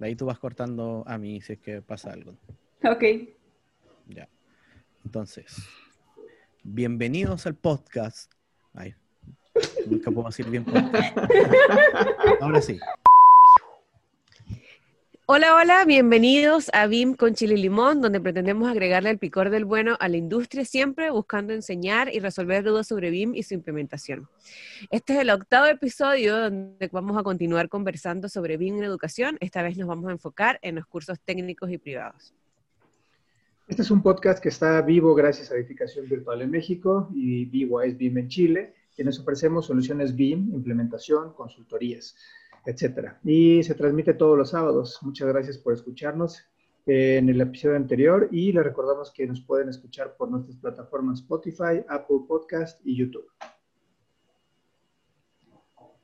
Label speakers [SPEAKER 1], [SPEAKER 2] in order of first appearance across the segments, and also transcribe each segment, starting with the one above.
[SPEAKER 1] De ahí tú vas cortando a mí si es que pasa algo.
[SPEAKER 2] Ok.
[SPEAKER 1] Ya. Entonces, bienvenidos al podcast. Ay, nunca puedo decir bien podcast. Ahora sí.
[SPEAKER 3] Hola, hola, bienvenidos a BIM con Chile Limón, donde pretendemos agregarle el picor del bueno a la industria, siempre buscando enseñar y resolver dudas sobre BIM y su implementación. Este es el octavo episodio donde vamos a continuar conversando sobre BIM en educación. Esta vez nos vamos a enfocar en los cursos técnicos y privados.
[SPEAKER 4] Este es un podcast que está vivo gracias a Edificación Virtual en México y BYS BIM en Chile, quienes ofrecemos soluciones BIM, implementación, consultorías etcétera. Y se transmite todos los sábados. Muchas gracias por escucharnos en el episodio anterior y les recordamos que nos pueden escuchar por nuestras plataformas Spotify, Apple Podcast y YouTube.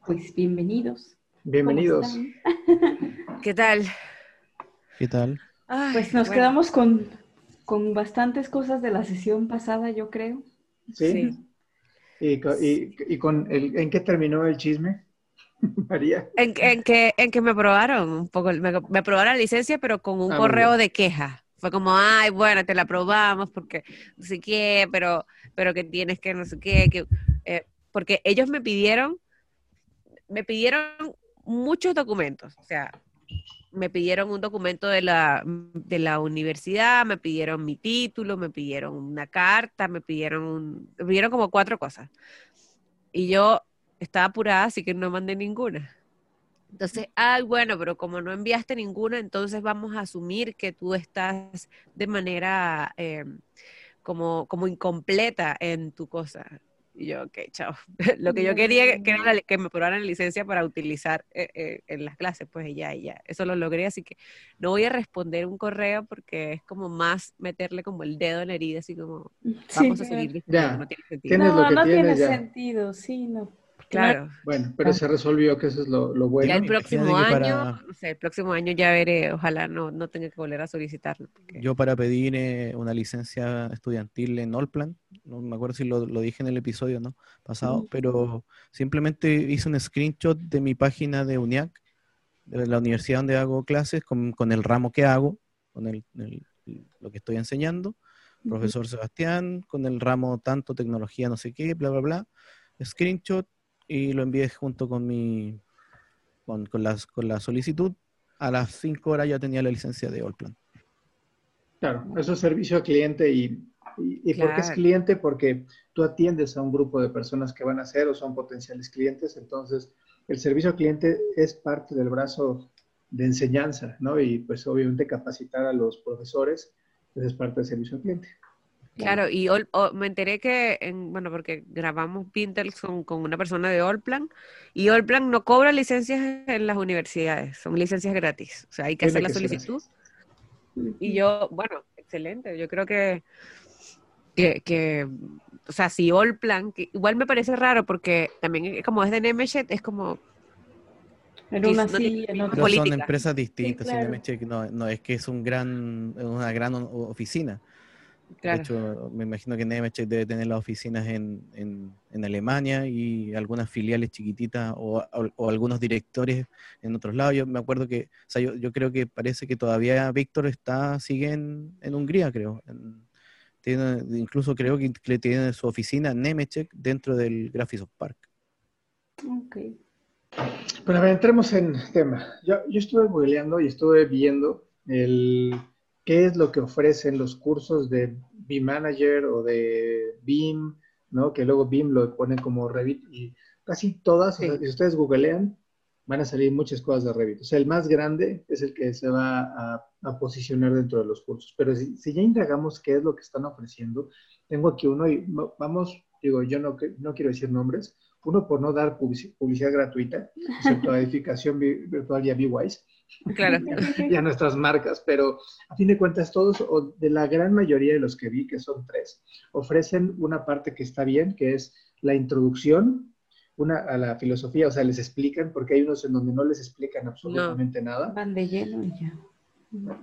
[SPEAKER 2] Pues bienvenidos.
[SPEAKER 4] Bienvenidos.
[SPEAKER 2] ¿Cómo
[SPEAKER 3] ¿Qué tal?
[SPEAKER 1] ¿Qué tal?
[SPEAKER 3] Ay,
[SPEAKER 2] Pues nos
[SPEAKER 3] bueno,
[SPEAKER 2] quedamos con, con bastantes cosas de la sesión pasada, yo creo.
[SPEAKER 4] ¿Sí?
[SPEAKER 3] Sí.
[SPEAKER 4] ¿Y, y- y con el, en qué terminó el chisme, María?
[SPEAKER 3] En, en que, en que me aprobaron un poco, me, me aprobaron la licencia, pero con un
[SPEAKER 4] Ah,
[SPEAKER 3] correo de queja. Fue como, ay, bueno, te la aprobamos porque no sé qué, pero, pero que tienes que no sé qué, que, eh, porque ellos me pidieron, me pidieron muchos documentos, o sea, me pidieron un documento de la, de la universidad, me pidieron mi título, me pidieron una carta, me pidieron, un- me pidieron como cuatro cosas. Y yo estaba apurada, así que no mandé ninguna. Entonces, ay, bueno, pero como no enviaste ninguna, entonces vamos a asumir que tú estás de manera eh, como, como incompleta en tu cosa. Y yo, ok, chao. Lo que yo quería que era la- que me aprobaran la licencia para utilizar eh, eh, en las clases, pues ya, ya. Eso lo logré, así que no voy a responder un correo porque es como más meterle como el dedo en la herida, así como vamos a seguir
[SPEAKER 4] Ya.
[SPEAKER 3] no tiene sentido.
[SPEAKER 2] No, no tiene sentido, sí, no.
[SPEAKER 3] Claro.
[SPEAKER 4] Bueno, pero se resolvió que eso es lo, lo bueno.
[SPEAKER 3] Ya el próximo año,
[SPEAKER 1] para-
[SPEAKER 3] no sé, el próximo año ya veré, ojalá no, no tenga que volver a solicitarlo. porque-
[SPEAKER 1] Yo para pedir eh, una licencia estudiantil en Allplan, no me acuerdo si lo, lo dije en el episodio ¿no? pasado,
[SPEAKER 2] Ujú.
[SPEAKER 1] pero simplemente hice un screenshot de mi página de UNIAC, de la universidad donde hago clases, con, con el ramo que hago, con el, el- lo que estoy enseñando, profesor Sebastián, con el ramo tanto tecnología, no sé qué, bla, bla, bla, screenshot y lo envié junto con mi, con, con las, con la solicitud. A las 5 horas ya tenía la licencia de Allplan.
[SPEAKER 4] Claro, eso es servicio al cliente y, y, y ¿por qué es cliente? Porque tú atiendes a un grupo de personas que van a ser o son potenciales clientes, entonces el servicio al cliente es parte del brazo de enseñanza, ¿no? Y pues obviamente capacitar a los profesores, pues es parte del servicio al cliente.
[SPEAKER 3] Claro, y All- me enteré que, en, bueno, porque grabamos Pintel con, con una persona de Allplan, y Allplan no cobra licencias en las universidades, son licencias gratis, o sea, hay que hacer
[SPEAKER 4] Tiene
[SPEAKER 3] la solicitud. Y yo, bueno, excelente, yo creo que, que, que, o sea, si Allplan, que igual me parece raro porque también como es de Nemecheck, es como,
[SPEAKER 2] En
[SPEAKER 3] Sí,
[SPEAKER 2] una
[SPEAKER 3] no
[SPEAKER 2] sí,
[SPEAKER 1] Pero
[SPEAKER 3] política.
[SPEAKER 1] son empresas distintas, sí,
[SPEAKER 2] claro.
[SPEAKER 1] No, no es que es un gran, una gran oficina.
[SPEAKER 3] Claro,
[SPEAKER 1] De hecho, me imagino que Nemetschek debe tener las oficinas en, en, en Alemania y algunas filiales chiquititas o, o- o algunos directores en otros lados. Yo me acuerdo que, o sea, yo, yo creo que parece que todavía Víctor está, sigue en, en Hungría, creo. En- tiene, incluso creo que, que tiene su oficina Nemetschek dentro del Graphisoft Park.
[SPEAKER 2] Ok.
[SPEAKER 4] Pero a ver, entremos en tema. Yo, yo estuve googleando y estuve viendo el, qué es lo que ofrecen los cursos de BIM Manager o de BIM, ¿no? Que luego BIM lo ponen como Revit y casi todas, o sea,
[SPEAKER 3] Sí.
[SPEAKER 4] si ustedes googlean, van a salir muchas cosas de Revit. O sea, el más grande es el que se va a, a posicionar dentro de los cursos. Pero si, si ya indagamos qué es lo que están ofreciendo, tengo aquí uno y mo- vamos, digo, yo no, no quiero decir nombres, uno por no dar publici- publicidad gratuita, excepto a edificación vi- virtual y a BWise,
[SPEAKER 3] Claro.
[SPEAKER 4] y a nuestras marcas, pero a fin de cuentas todos, o de la gran mayoría de los que vi, que son tres, ofrecen una parte que está bien, que es la introducción una, a la filosofía, o sea, les explican, porque hay unos en donde no les explican absolutamente nada.
[SPEAKER 2] Van de lleno y ya.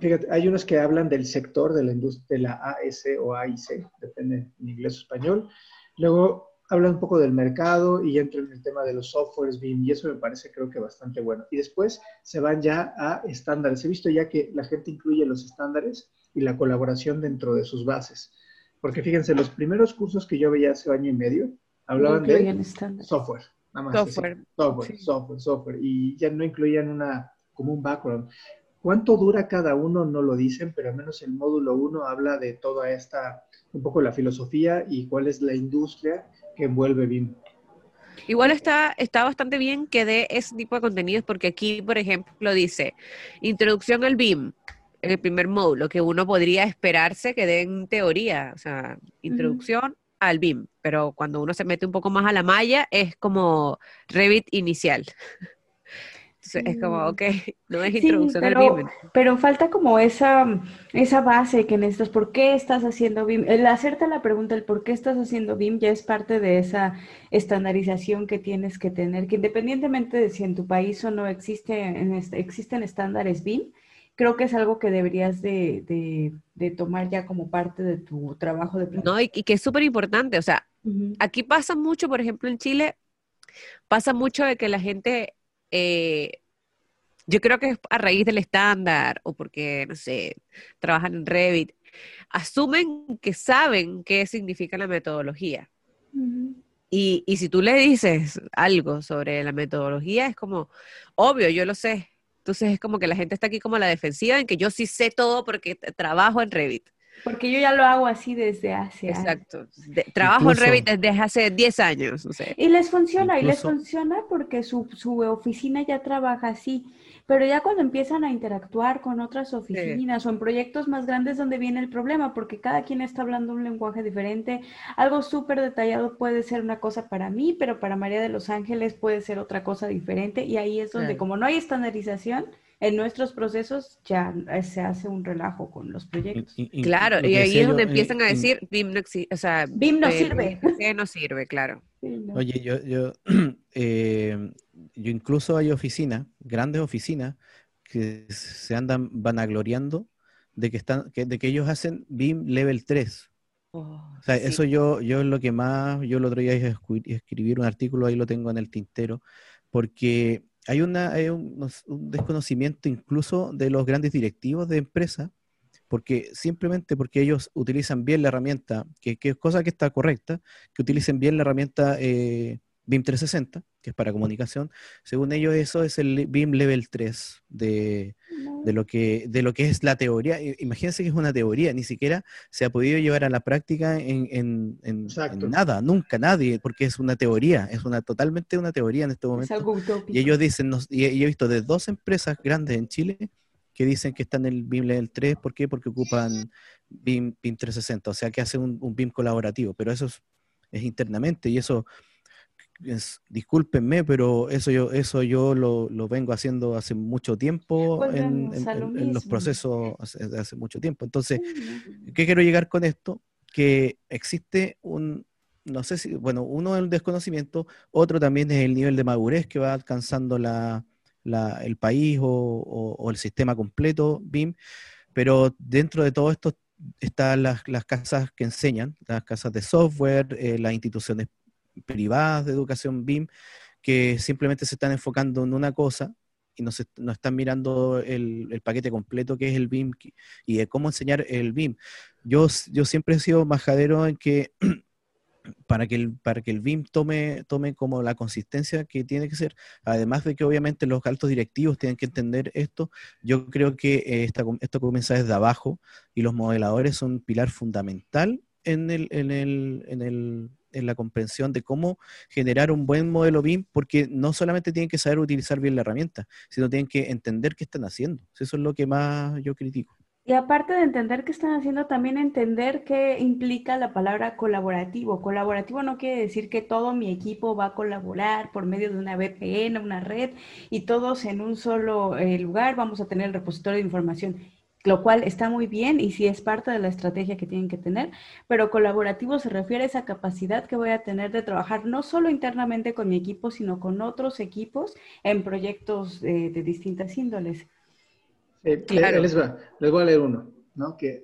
[SPEAKER 4] Fíjate, hay unos que hablan del sector de la industria, de la AS o AIC, depende en inglés o español. Luego hablan un poco del mercado y entran en el tema de los softwares BIM y eso me parece creo que bastante bueno. Y después se van ya a estándares. He visto ya que la gente incluye los estándares y la colaboración dentro de sus bases. Porque fíjense, los primeros cursos que yo veía hace año y medio hablaban
[SPEAKER 2] No
[SPEAKER 4] de
[SPEAKER 2] estándares.
[SPEAKER 4] software. Nada más.
[SPEAKER 3] Software.
[SPEAKER 4] así. Software,
[SPEAKER 2] Sí.
[SPEAKER 4] software, software. Y ya no incluían una, como un background. ¿Cuánto dura cada uno? No lo dicen, pero al menos el módulo 1 habla de toda esta, un poco la filosofía y cuál es la industria que envuelve BIM.
[SPEAKER 3] Igual está, está bastante bien que dé ese tipo de contenidos porque aquí, por ejemplo, dice introducción al BIM, el primer módulo, que uno podría esperarse que den teoría, o sea, introducción al BIM, pero cuando uno se mete un poco más a la malla es como Revit inicial. Entonces es como, ok, no es
[SPEAKER 2] Sí,
[SPEAKER 3] introducción al
[SPEAKER 2] pero,
[SPEAKER 3] BIM.
[SPEAKER 2] pero falta como esa, esa base que necesitas. ¿Por qué estás haciendo BIM? El hacerte la pregunta, el por qué estás haciendo BIM, ya es parte de esa estandarización que tienes que tener, que independientemente de si en tu país o no existe, en este- existen estándares BIM, creo que es algo que deberías de, de- de tomar ya como parte de tu trabajo de
[SPEAKER 3] No, y, y que es súper importante, o sea, aquí pasa mucho, por ejemplo, en Chile, pasa mucho de que la gente, eh, yo creo que es a raíz del estándar o porque, no sé, trabajan en Revit, asumen que saben qué significa la metodología.
[SPEAKER 2] Ujú.
[SPEAKER 3] Y, y si tú le dices algo sobre la metodología, es como, obvio, yo lo sé. Entonces es como que la gente está aquí como a la defensiva en que yo sí sé todo porque trabajo en Revit.
[SPEAKER 2] Porque yo ya lo hago así desde hace años.
[SPEAKER 3] Exacto. De- trabajo
[SPEAKER 1] Incluso-
[SPEAKER 3] en Revit desde hace 10 años, no sé.
[SPEAKER 2] Y les funciona, y les
[SPEAKER 1] Incluso-
[SPEAKER 2] funciona porque su, su oficina ya trabaja así. Pero ya cuando empiezan a interactuar con otras oficinas o en proyectos más grandes donde viene el problema, porque cada quien está hablando un lenguaje diferente. Algo súper detallado puede ser una cosa para mí, pero para María de los Ángeles puede ser otra cosa diferente. Y ahí es donde,
[SPEAKER 3] Claro.
[SPEAKER 2] como no hay estandarización en nuestros procesos, ya se hace un relajo con los proyectos.
[SPEAKER 1] Y- y-
[SPEAKER 3] Claro,
[SPEAKER 1] lo
[SPEAKER 3] y ahí es donde
[SPEAKER 1] yo, eh,
[SPEAKER 3] empiezan a decir BIM no existe, o sea,
[SPEAKER 2] BIM no
[SPEAKER 3] eh,
[SPEAKER 2] sirve.
[SPEAKER 3] No sirve, claro.
[SPEAKER 2] Sí, no.
[SPEAKER 1] Oye, yo, yo, eh, yo incluso hay oficinas, grandes oficinas, que se andan vanagloriando de que están, que, de que ellos hacen BIM Level 3. O sea,
[SPEAKER 3] sí.
[SPEAKER 1] eso yo, yo es lo que más, yo el otro día escribir un artículo, ahí lo tengo en el tintero, porque hay, una, hay un, desconocimiento incluso de los grandes directivos de empresas, porque simplemente porque ellos utilizan bien la herramienta, que, que es cosa que está correcta, que utilicen bien la herramienta eh, BIM 360, que es para comunicación, según ellos eso es el BIM Level 3 de, de lo que de lo que es la teoría. Imagínense que es una teoría, ni siquiera se ha podido llevar a la práctica en, en- en- en nada, nunca nadie, porque es una teoría, es una totalmente una teoría en este
[SPEAKER 2] Es
[SPEAKER 1] momento.
[SPEAKER 2] algo utópico.
[SPEAKER 1] Y ellos dicen, nos- y, y he visto de dos empresas grandes en Chile que dicen que están en el BIM Level 3, ¿por qué? Porque ocupan BIM, BIM 360, o sea que hacen un, un BIM colaborativo, pero eso es, es internamente y eso es, discúlpenme, pero eso yo, eso yo lo, lo vengo haciendo hace mucho tiempo en,
[SPEAKER 2] lo
[SPEAKER 1] los procesos hace, hace mucho tiempo. Entonces. ¿qué quiero llegar con esto? Que existe un, no sé si, bueno, uno es el desconocimiento, otro también es el nivel de madurez que va alcanzando la, la- el país o, o- o el sistema completo, BIM, pero dentro de todo esto están las, las casas que enseñan, las casas de software, eh, las instituciones privadas de educación BIM, que simplemente se están enfocando en una cosa y no, se, no están mirando el, el paquete completo que es el BIM y de cómo enseñar el BIM. Yo, yo siempre he sido majadero en que para que el, para que el BIM tome, tome como la consistencia que tiene que ser, además de que obviamente los altos directivos tienen que entender esto, yo creo que eh, esta, esto comienza desde abajo y los modeladores son un pilar fundamental en, el, en, el, en, el, en la comprensión de cómo generar un buen modelo BIM, porque no solamente tienen que saber utilizar bien la herramienta, sino tienen que entender qué están haciendo. Eso es lo que más yo critico.
[SPEAKER 2] Y aparte de entender qué están haciendo, también entender qué implica la palabra colaborativo. Colaborativo no quiere decir que todo mi equipo va a colaborar por medio de una VPN, una red, y todos en un solo eh, lugar vamos a tener el repositorio de información, lo cual está muy bien y sí es parte de la estrategia que tienen que tener, pero colaborativo se refiere a esa capacidad que voy a tener de trabajar no solo internamente con mi equipo, sino con otros equipos en proyectos eh, de distintas índoles.
[SPEAKER 4] Eh, les, voy a leer uno, ¿no? Que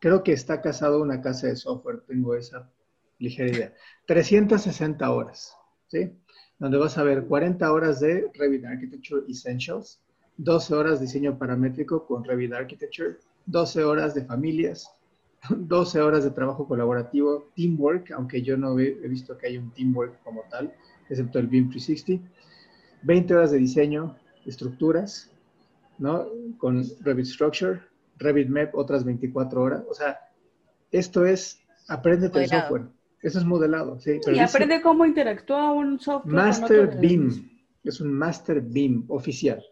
[SPEAKER 4] creo que está casado una casa de software, tengo esa ligera idea. 360 horas, ¿sí? Donde vas a ver 40 horas de Revit Architecture Essentials, 12 horas de diseño paramétrico con Revit Architecture, 12 horas de familias, 12 horas de trabajo colaborativo, teamwork, aunque yo no he, visto que haya un teamwork como tal, excepto el BIM 360, 20 horas de diseño, estructuras, ¿no? Con Revit Structure, Revit Map otras 24 horas. O sea, esto es, aprende el software. Eso es modelado, sí.
[SPEAKER 2] y aprende cómo interactúa un software.
[SPEAKER 4] Master BIM, es un Master BIM oficial.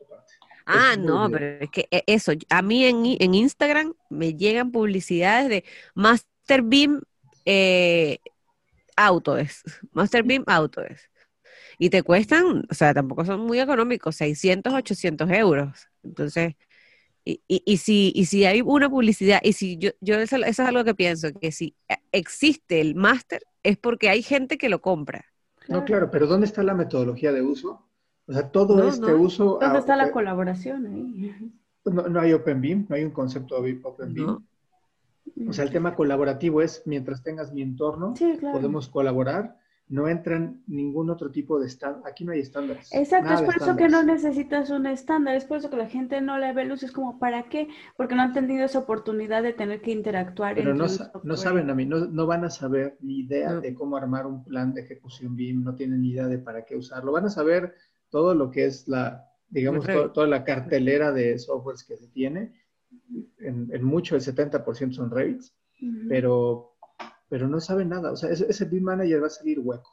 [SPEAKER 3] Ah, no, pero es que e, eso, a mí en, en Instagram me llegan publicidades de Master BIM eh, Autodesk, Master BIM Autodesk y te cuestan, o sea, tampoco son muy económicos, 600, 800 euros. Entonces, y, y, si, y si hay una publicidad, y si yo, yo eso, es algo que pienso, que si existe el máster es porque hay gente que lo compra.
[SPEAKER 4] No, claro, pero ¿dónde está la metodología de uso? O sea, todo este uso...
[SPEAKER 2] ¿Dónde está la colaboración ahí?
[SPEAKER 4] No, no hay OpenBeam, no hay un concepto de OpenBeam. O sea, el tema colaborativo es, mientras tengas mi entorno, podemos colaborar no entran ningún otro tipo de estándar. Aquí no hay estándares.
[SPEAKER 2] Exacto, es por eso que no necesitas un estándar, es por eso que la gente no le ve luz, es como, ¿para qué? Porque no han tenido esa oportunidad de tener que interactuar.
[SPEAKER 4] Pero no, no, saben a mí, no, no, van a saber ni idea de cómo armar un plan de ejecución BIM, no tienen ni idea de para qué usarlo. Van a saber todo lo que es la, digamos, toda la cartelera de softwares que se tiene. En, mucho, el 70% son Revits, pero pero no sabe nada. O sea, ese, ese BIM manager va a salir hueco.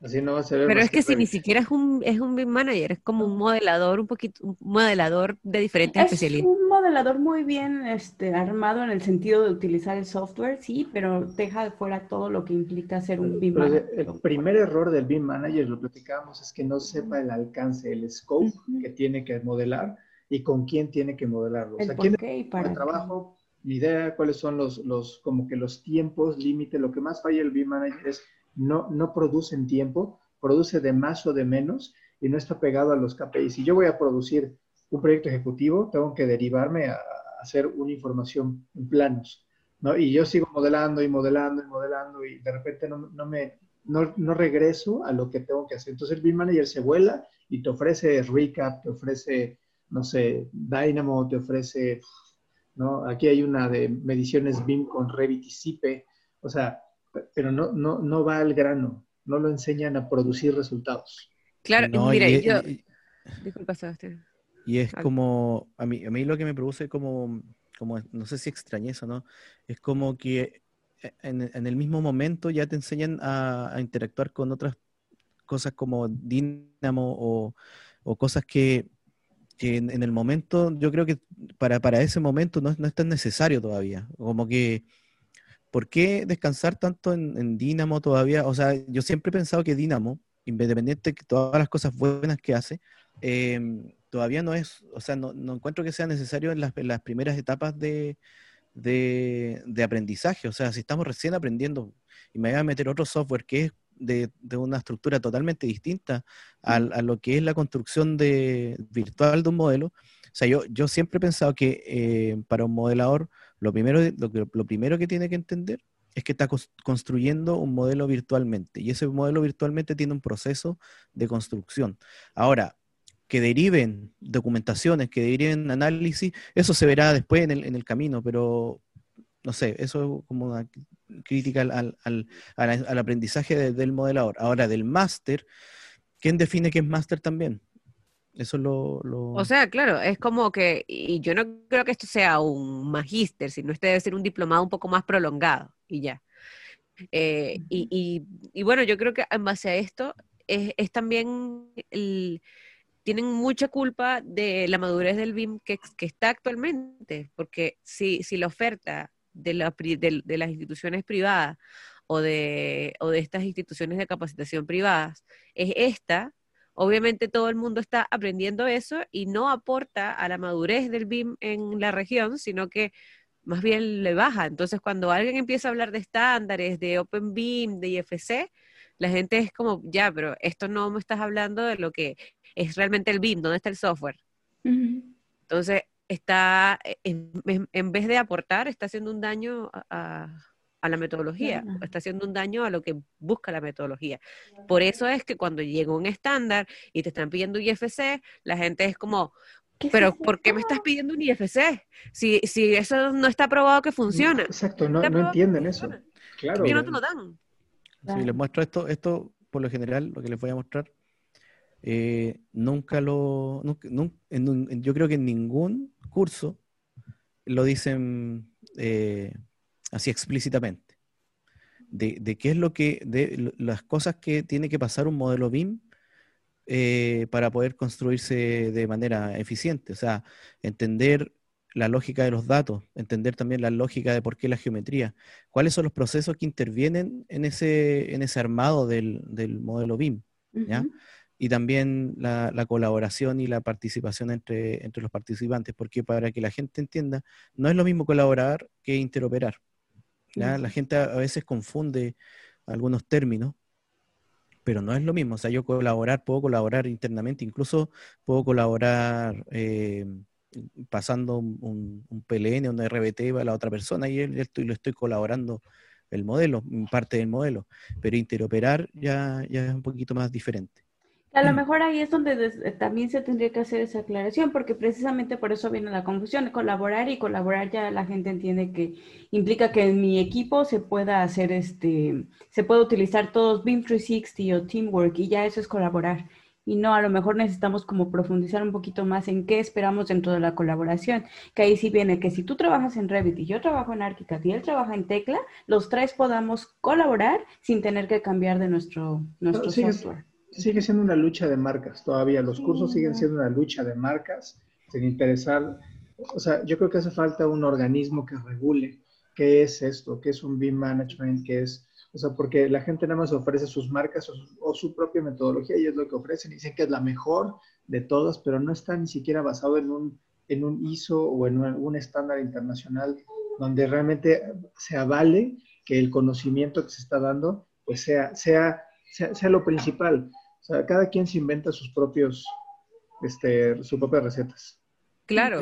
[SPEAKER 4] Así no va a ser.
[SPEAKER 3] Pero es que, si ni siquiera es un, es un BIM manager, es como un modelador, un poquito, un modelador de diferentes especialidades.
[SPEAKER 2] Es un modelador muy bien este, armado en el sentido de utilizar el software, sí, pero deja de fuera todo lo que implica ser un BIM manager.
[SPEAKER 4] El primer error del BIM manager, lo platicábamos, es que no sepa el alcance, el scope que tiene que modelar y con quién tiene que modelarlo.
[SPEAKER 2] o sea, quién y para
[SPEAKER 4] el trabajo ni idea cuáles son los, los, como que los tiempos límite. Lo que más falla el BIM Manager es no, no produce en tiempo, produce de más o de menos y no está pegado a los KPIs. Si yo voy a producir un proyecto ejecutivo, tengo que derivarme a, hacer una información en planos, ¿no? Y yo sigo modelando y modelando y modelando y de repente no, no me, no, no, regreso a lo que tengo que hacer. Entonces el BIM Manager se vuela y te ofrece recap, te ofrece, no sé, Dynamo, te ofrece ¿no? Aquí hay una de mediciones BIM con Revit y CIPE, o sea, pero no, no, no va al grano, no lo enseñan a producir resultados.
[SPEAKER 3] Claro, mira, yo... Disculpa, Sebastián.
[SPEAKER 1] Y es como, a mí, a mí lo que me produce como, como, no sé si extrañeza, ¿no? Es como que en, el mismo momento ya te enseñan a, interactuar con otras cosas como Dynamo o, o cosas que que en, el momento, yo creo que para, para ese momento no, no, es tan necesario todavía. Como que, ¿por qué descansar tanto en, en Dynamo todavía? O sea, yo siempre he pensado que Dynamo, independiente de todas las cosas buenas que hace, em, todavía no es, o sea, no, no, encuentro que sea necesario en las, en las primeras etapas de, de, de, aprendizaje. O sea, si estamos recién aprendiendo y me voy a meter otro software que es de, una estructura totalmente distinta a, lo que es la construcción de, virtual de un modelo. O sea, yo, yo siempre he pensado que eh, para un modelador lo primero, lo, lo, primero que tiene que entender es que está construyendo un modelo virtualmente y ese modelo virtualmente tiene un proceso de construcción. Ahora, que deriven documentaciones, que deriven análisis, eso se verá después en el, en el camino, pero no sé, eso es como una crítica al, al, aprendizaje del modelador. Ahora, del máster, ¿quién define qué es máster también? Eso lo, lo,
[SPEAKER 3] O sea, claro, es como que, y yo no creo que esto sea un magíster, sino este debe ser un diplomado un poco más prolongado y ya. Eh, y, y, bueno, yo creo que en base a esto es, es también el, tienen mucha culpa de la madurez del BIM que, está actualmente, porque si, si la oferta de, de las instituciones privadas o de, o de estas instituciones de capacitación privadas es esta, obviamente todo el mundo está aprendiendo eso y no aporta a la madurez del BIM en la región, sino que más bien le baja. Entonces, cuando alguien empieza a hablar de estándares, de Open BIM, de IFC, la gente es como, ya, pero esto no me estás hablando de lo que es realmente el BIM, ¿dónde está el software? Entonces, está, en, en, vez de aportar, está haciendo un daño a, a la metodología, está haciendo un daño a lo que busca la metodología. Por eso es que cuando llega un estándar y te están pidiendo IFC, la gente es como, pero ¿por qué me estás pidiendo un IFC? Si, si eso no está probado que funciona.
[SPEAKER 4] Exacto, no, no entienden eso. Claro.
[SPEAKER 3] no te lo dan.
[SPEAKER 1] Si les muestro esto, esto por lo general, lo que les voy a mostrar, eh, nunca lo, yo creo que en ningún curso lo dicen eh, así explícitamente, de, qué es lo que, de las cosas que tiene que pasar un modelo BIM eh, para poder construirse de manera eficiente. O sea, entender la lógica de los datos, entender también la lógica de por qué la geometría, cuáles son los procesos que intervienen en ese, en ese armado del, modelo BIM, Y también la, la, colaboración y la participación entre, entre los participantes, porque para que la gente entienda, no es lo mismo colaborar que interoperar. La gente a veces confunde algunos términos, pero no es lo mismo. O sea, yo colaborar, puedo colaborar internamente, incluso puedo colaborar eh, pasando un, un, PLN, un RBT a la otra persona y él, estoy, lo estoy colaborando el modelo, parte del modelo. Pero interoperar ya, ya es un poquito más diferente.
[SPEAKER 2] A lo mejor ahí es donde eh, también se tendría que hacer esa aclaración, porque precisamente por eso viene la confusión. Colaborar y colaborar ya la gente entiende que implica que en mi equipo se pueda hacer este, se puede utilizar todos BIM 360 o Teamwork y ya eso es colaborar. Y no, a lo mejor necesitamos como profundizar un poquito más en qué esperamos dentro de la colaboración. Que ahí sí viene que si tú trabajas en Revit y yo trabajo en ArchiCAD y él trabaja en Tecla, los tres podamos colaborar sin tener que cambiar de nuestro, nuestro software
[SPEAKER 4] sigue siendo una lucha de marcas todavía. Los cursos siguen siendo una lucha de marcas sin interesar. O sea, yo creo que hace falta un organismo que regule qué es esto, qué es un BIM management, qué es, o sea, porque la gente nada más ofrece sus marcas o su, propia metodología y es lo que ofrecen y dicen que es la mejor de todas, pero no está ni siquiera basado en un, en un ISO o en un, estándar internacional donde realmente se avale que el conocimiento que se está dando pues sea, sea, sea, sea lo principal. O sea, cada quien se inventa sus propios, este, sus propias recetas.
[SPEAKER 3] Claro,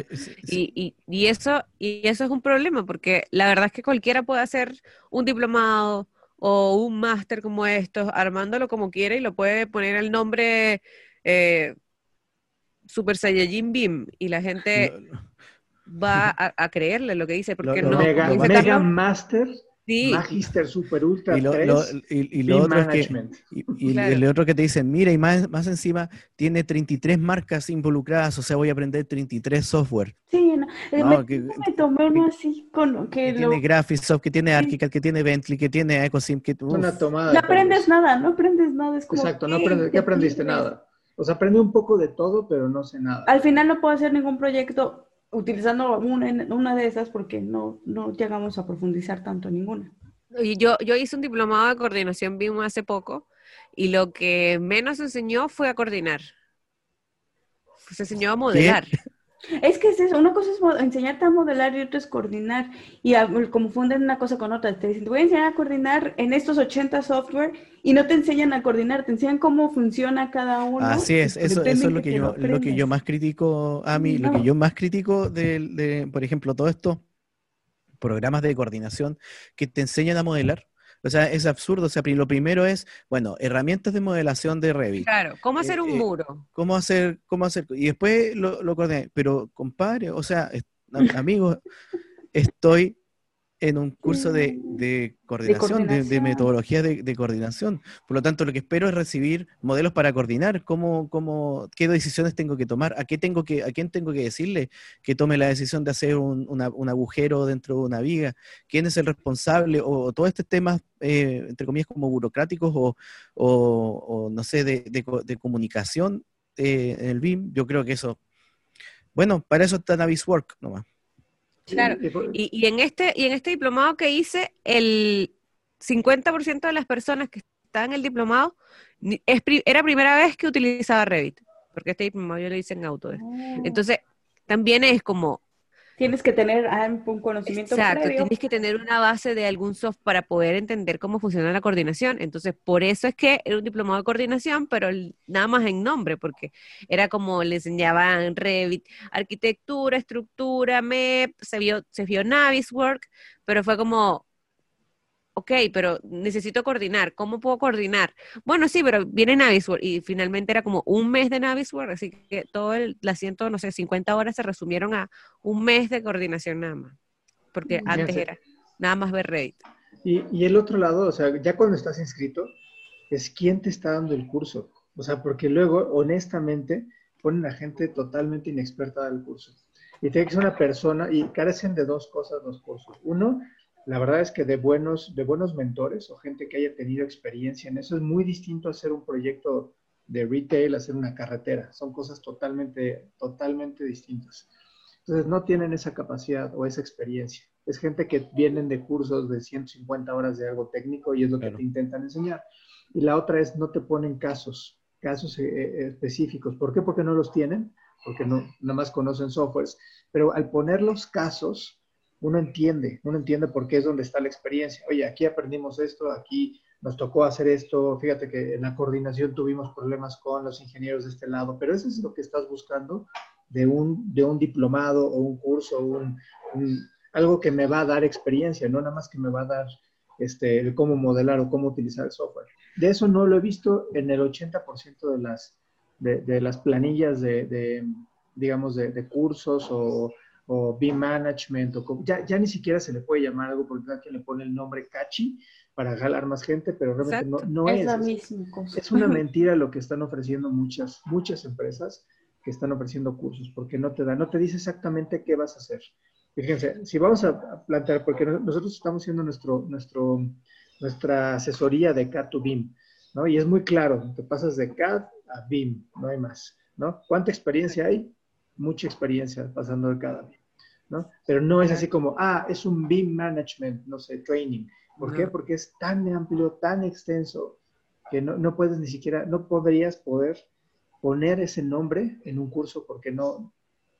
[SPEAKER 3] y, y, eso, y eso es un problema, porque la verdad es que cualquiera puede hacer un diplomado o un máster como estos, armándolo como quiera y lo puede poner el nombre eh, Super Saiyajin Beam y la gente va a, creerle lo que dice, porque no...
[SPEAKER 4] Mega, Master Magister Super Ultra
[SPEAKER 1] y lo, y, lo otro es que, y, el otro que te dicen, mira, y más, más encima tiene 33 marcas involucradas, o sea, voy a aprender 33 software.
[SPEAKER 2] Sí, no, me, que, me tomé uno así con
[SPEAKER 1] que, que tiene Graphisoft, que tiene ArchiCAD, que tiene Bentley, que tiene EcoSim, que
[SPEAKER 2] una tomada. No aprendes nada, no aprendes nada, es como
[SPEAKER 4] Exacto, no aprendes, ¿qué aprendiste? Nada. O sea, aprendí un poco de todo, pero no sé nada.
[SPEAKER 2] Al final no puedo hacer ningún proyecto utilizando una, una de esas porque no, no llegamos a profundizar tanto en ninguna.
[SPEAKER 3] Y yo, yo hice un diplomado de coordinación BIM hace poco y lo que menos enseñó fue a coordinar. Se enseñó a modelar.
[SPEAKER 2] Es que es eso, una cosa es enseñarte a modelar y otra es coordinar. Y como funden una cosa con otra, te dicen, te voy a enseñar a coordinar en estos 80 software y no te enseñan a coordinar, te enseñan cómo funciona cada uno.
[SPEAKER 1] Así es, eso, eso es lo que, yo, lo, que yo más critico a mí, lo que yo más critico de, de, por ejemplo, todo esto, programas de coordinación que te enseñan a modelar o sea, es absurdo. O sea, lo primero es, bueno, herramientas de modelación de Revit.
[SPEAKER 3] Claro, ¿cómo hacer un eh, eh, muro?
[SPEAKER 1] ¿Cómo hacer, cómo hacer? Y después lo, lo coordiné. Pero, compadre, o sea, amigos, estoy en un curso de, de coordinación, de, metodología de, coordinación. Por lo tanto, lo que espero es recibir modelos para coordinar, cómo, cómo, qué decisiones tengo que tomar, a, qué tengo que, a quién tengo que decirle que tome la decisión de hacer un, un agujero dentro de una viga, quién es el responsable, o, todos estos temas, eh, entre comillas, como burocráticos o, o, no sé, de, comunicación, eh, en el BIM, yo creo que eso, bueno, para eso está Naviswork nomás.
[SPEAKER 3] Claro, y, y, en este, y en este diplomado que hice, el 50% de las personas que están en el diplomado es, era primera vez que utilizaba Revit, porque este diplomado yo lo hice en Autodesk. Oh. Entonces, también es como,
[SPEAKER 2] Tienes que tener ah, un conocimiento
[SPEAKER 3] Exacto, tienes que tener una base de algún software para poder entender cómo funciona la coordinación. Entonces, por eso es que era un diplomado de coordinación, pero nada más en nombre, porque era como le enseñaban Revit, arquitectura, estructura, MEP, se vio, se vio Naviswork, pero fue como, ok, pero necesito coordinar, ¿cómo puedo coordinar? Bueno, sí, pero viene Navisworks y finalmente era como un mes de Navisworks, así que todo el asiento, no sé, 50 horas se resumieron a un mes de coordinación nada más, porque antes era nada más ver Rate.
[SPEAKER 4] Y, y el otro lado, o sea, ya cuando estás inscrito, es quién te está dando el curso, o sea, porque luego, honestamente, ponen a gente totalmente inexperta del curso. Y tiene que ser una persona, y carecen de dos cosas los cursos. Uno, la verdad es que de buenos, de buenos mentores o gente que haya tenido experiencia en eso es muy distinto hacer un proyecto de retail, hacer una carretera. Son cosas totalmente, totalmente distintas. Entonces no tienen esa capacidad o esa experiencia. Es gente que vienen de cursos de 150 horas de algo técnico y es lo que te intentan enseñar. Y la otra es no te ponen casos, casos eh, eh, específicos. ¿Por qué? Porque no los tienen, porque no, nada más conocen softwares. Pero al poner los casos, uno entiende, uno entiende por qué es donde está la experiencia. Oye, aquí aprendimos esto, aquí nos tocó hacer esto, fíjate que en la coordinación tuvimos problemas con los ingenieros de este lado, pero eso es lo que estás buscando de un, de un diplomado o un curso, un, algo que me va a dar experiencia, no nada más que me va a dar este, el cómo modelar o cómo utilizar el software. De eso no lo he visto en el 80% de las, de, las planillas de, digamos, de cursos o o B-Management, o ya, ya ni siquiera se le puede llamar algo porque cada quien le pone el nombre catchy para jalar más gente, pero realmente no, no, es. Es, es una mentira lo que están ofreciendo muchas, muchas empresas que están ofreciendo cursos, porque no te da, no te dice exactamente qué vas a hacer. Fíjense, si vamos a plantear, porque nosotros estamos haciendo nuestro, nuestro, nuestra asesoría de CAD to BIM, ¿no? Y es muy claro, te pasas de CAD a BIM, no hay más, ¿no? ¿Cuánta experiencia hay? Mucha experiencia pasando de cada BIM, ¿no? Pero no es así como, ah, es un BIM management, no sé, training. ¿Por qué? Porque es tan amplio, tan extenso, que no, no, puedes ni siquiera, no podrías poder poner ese nombre en un curso porque no,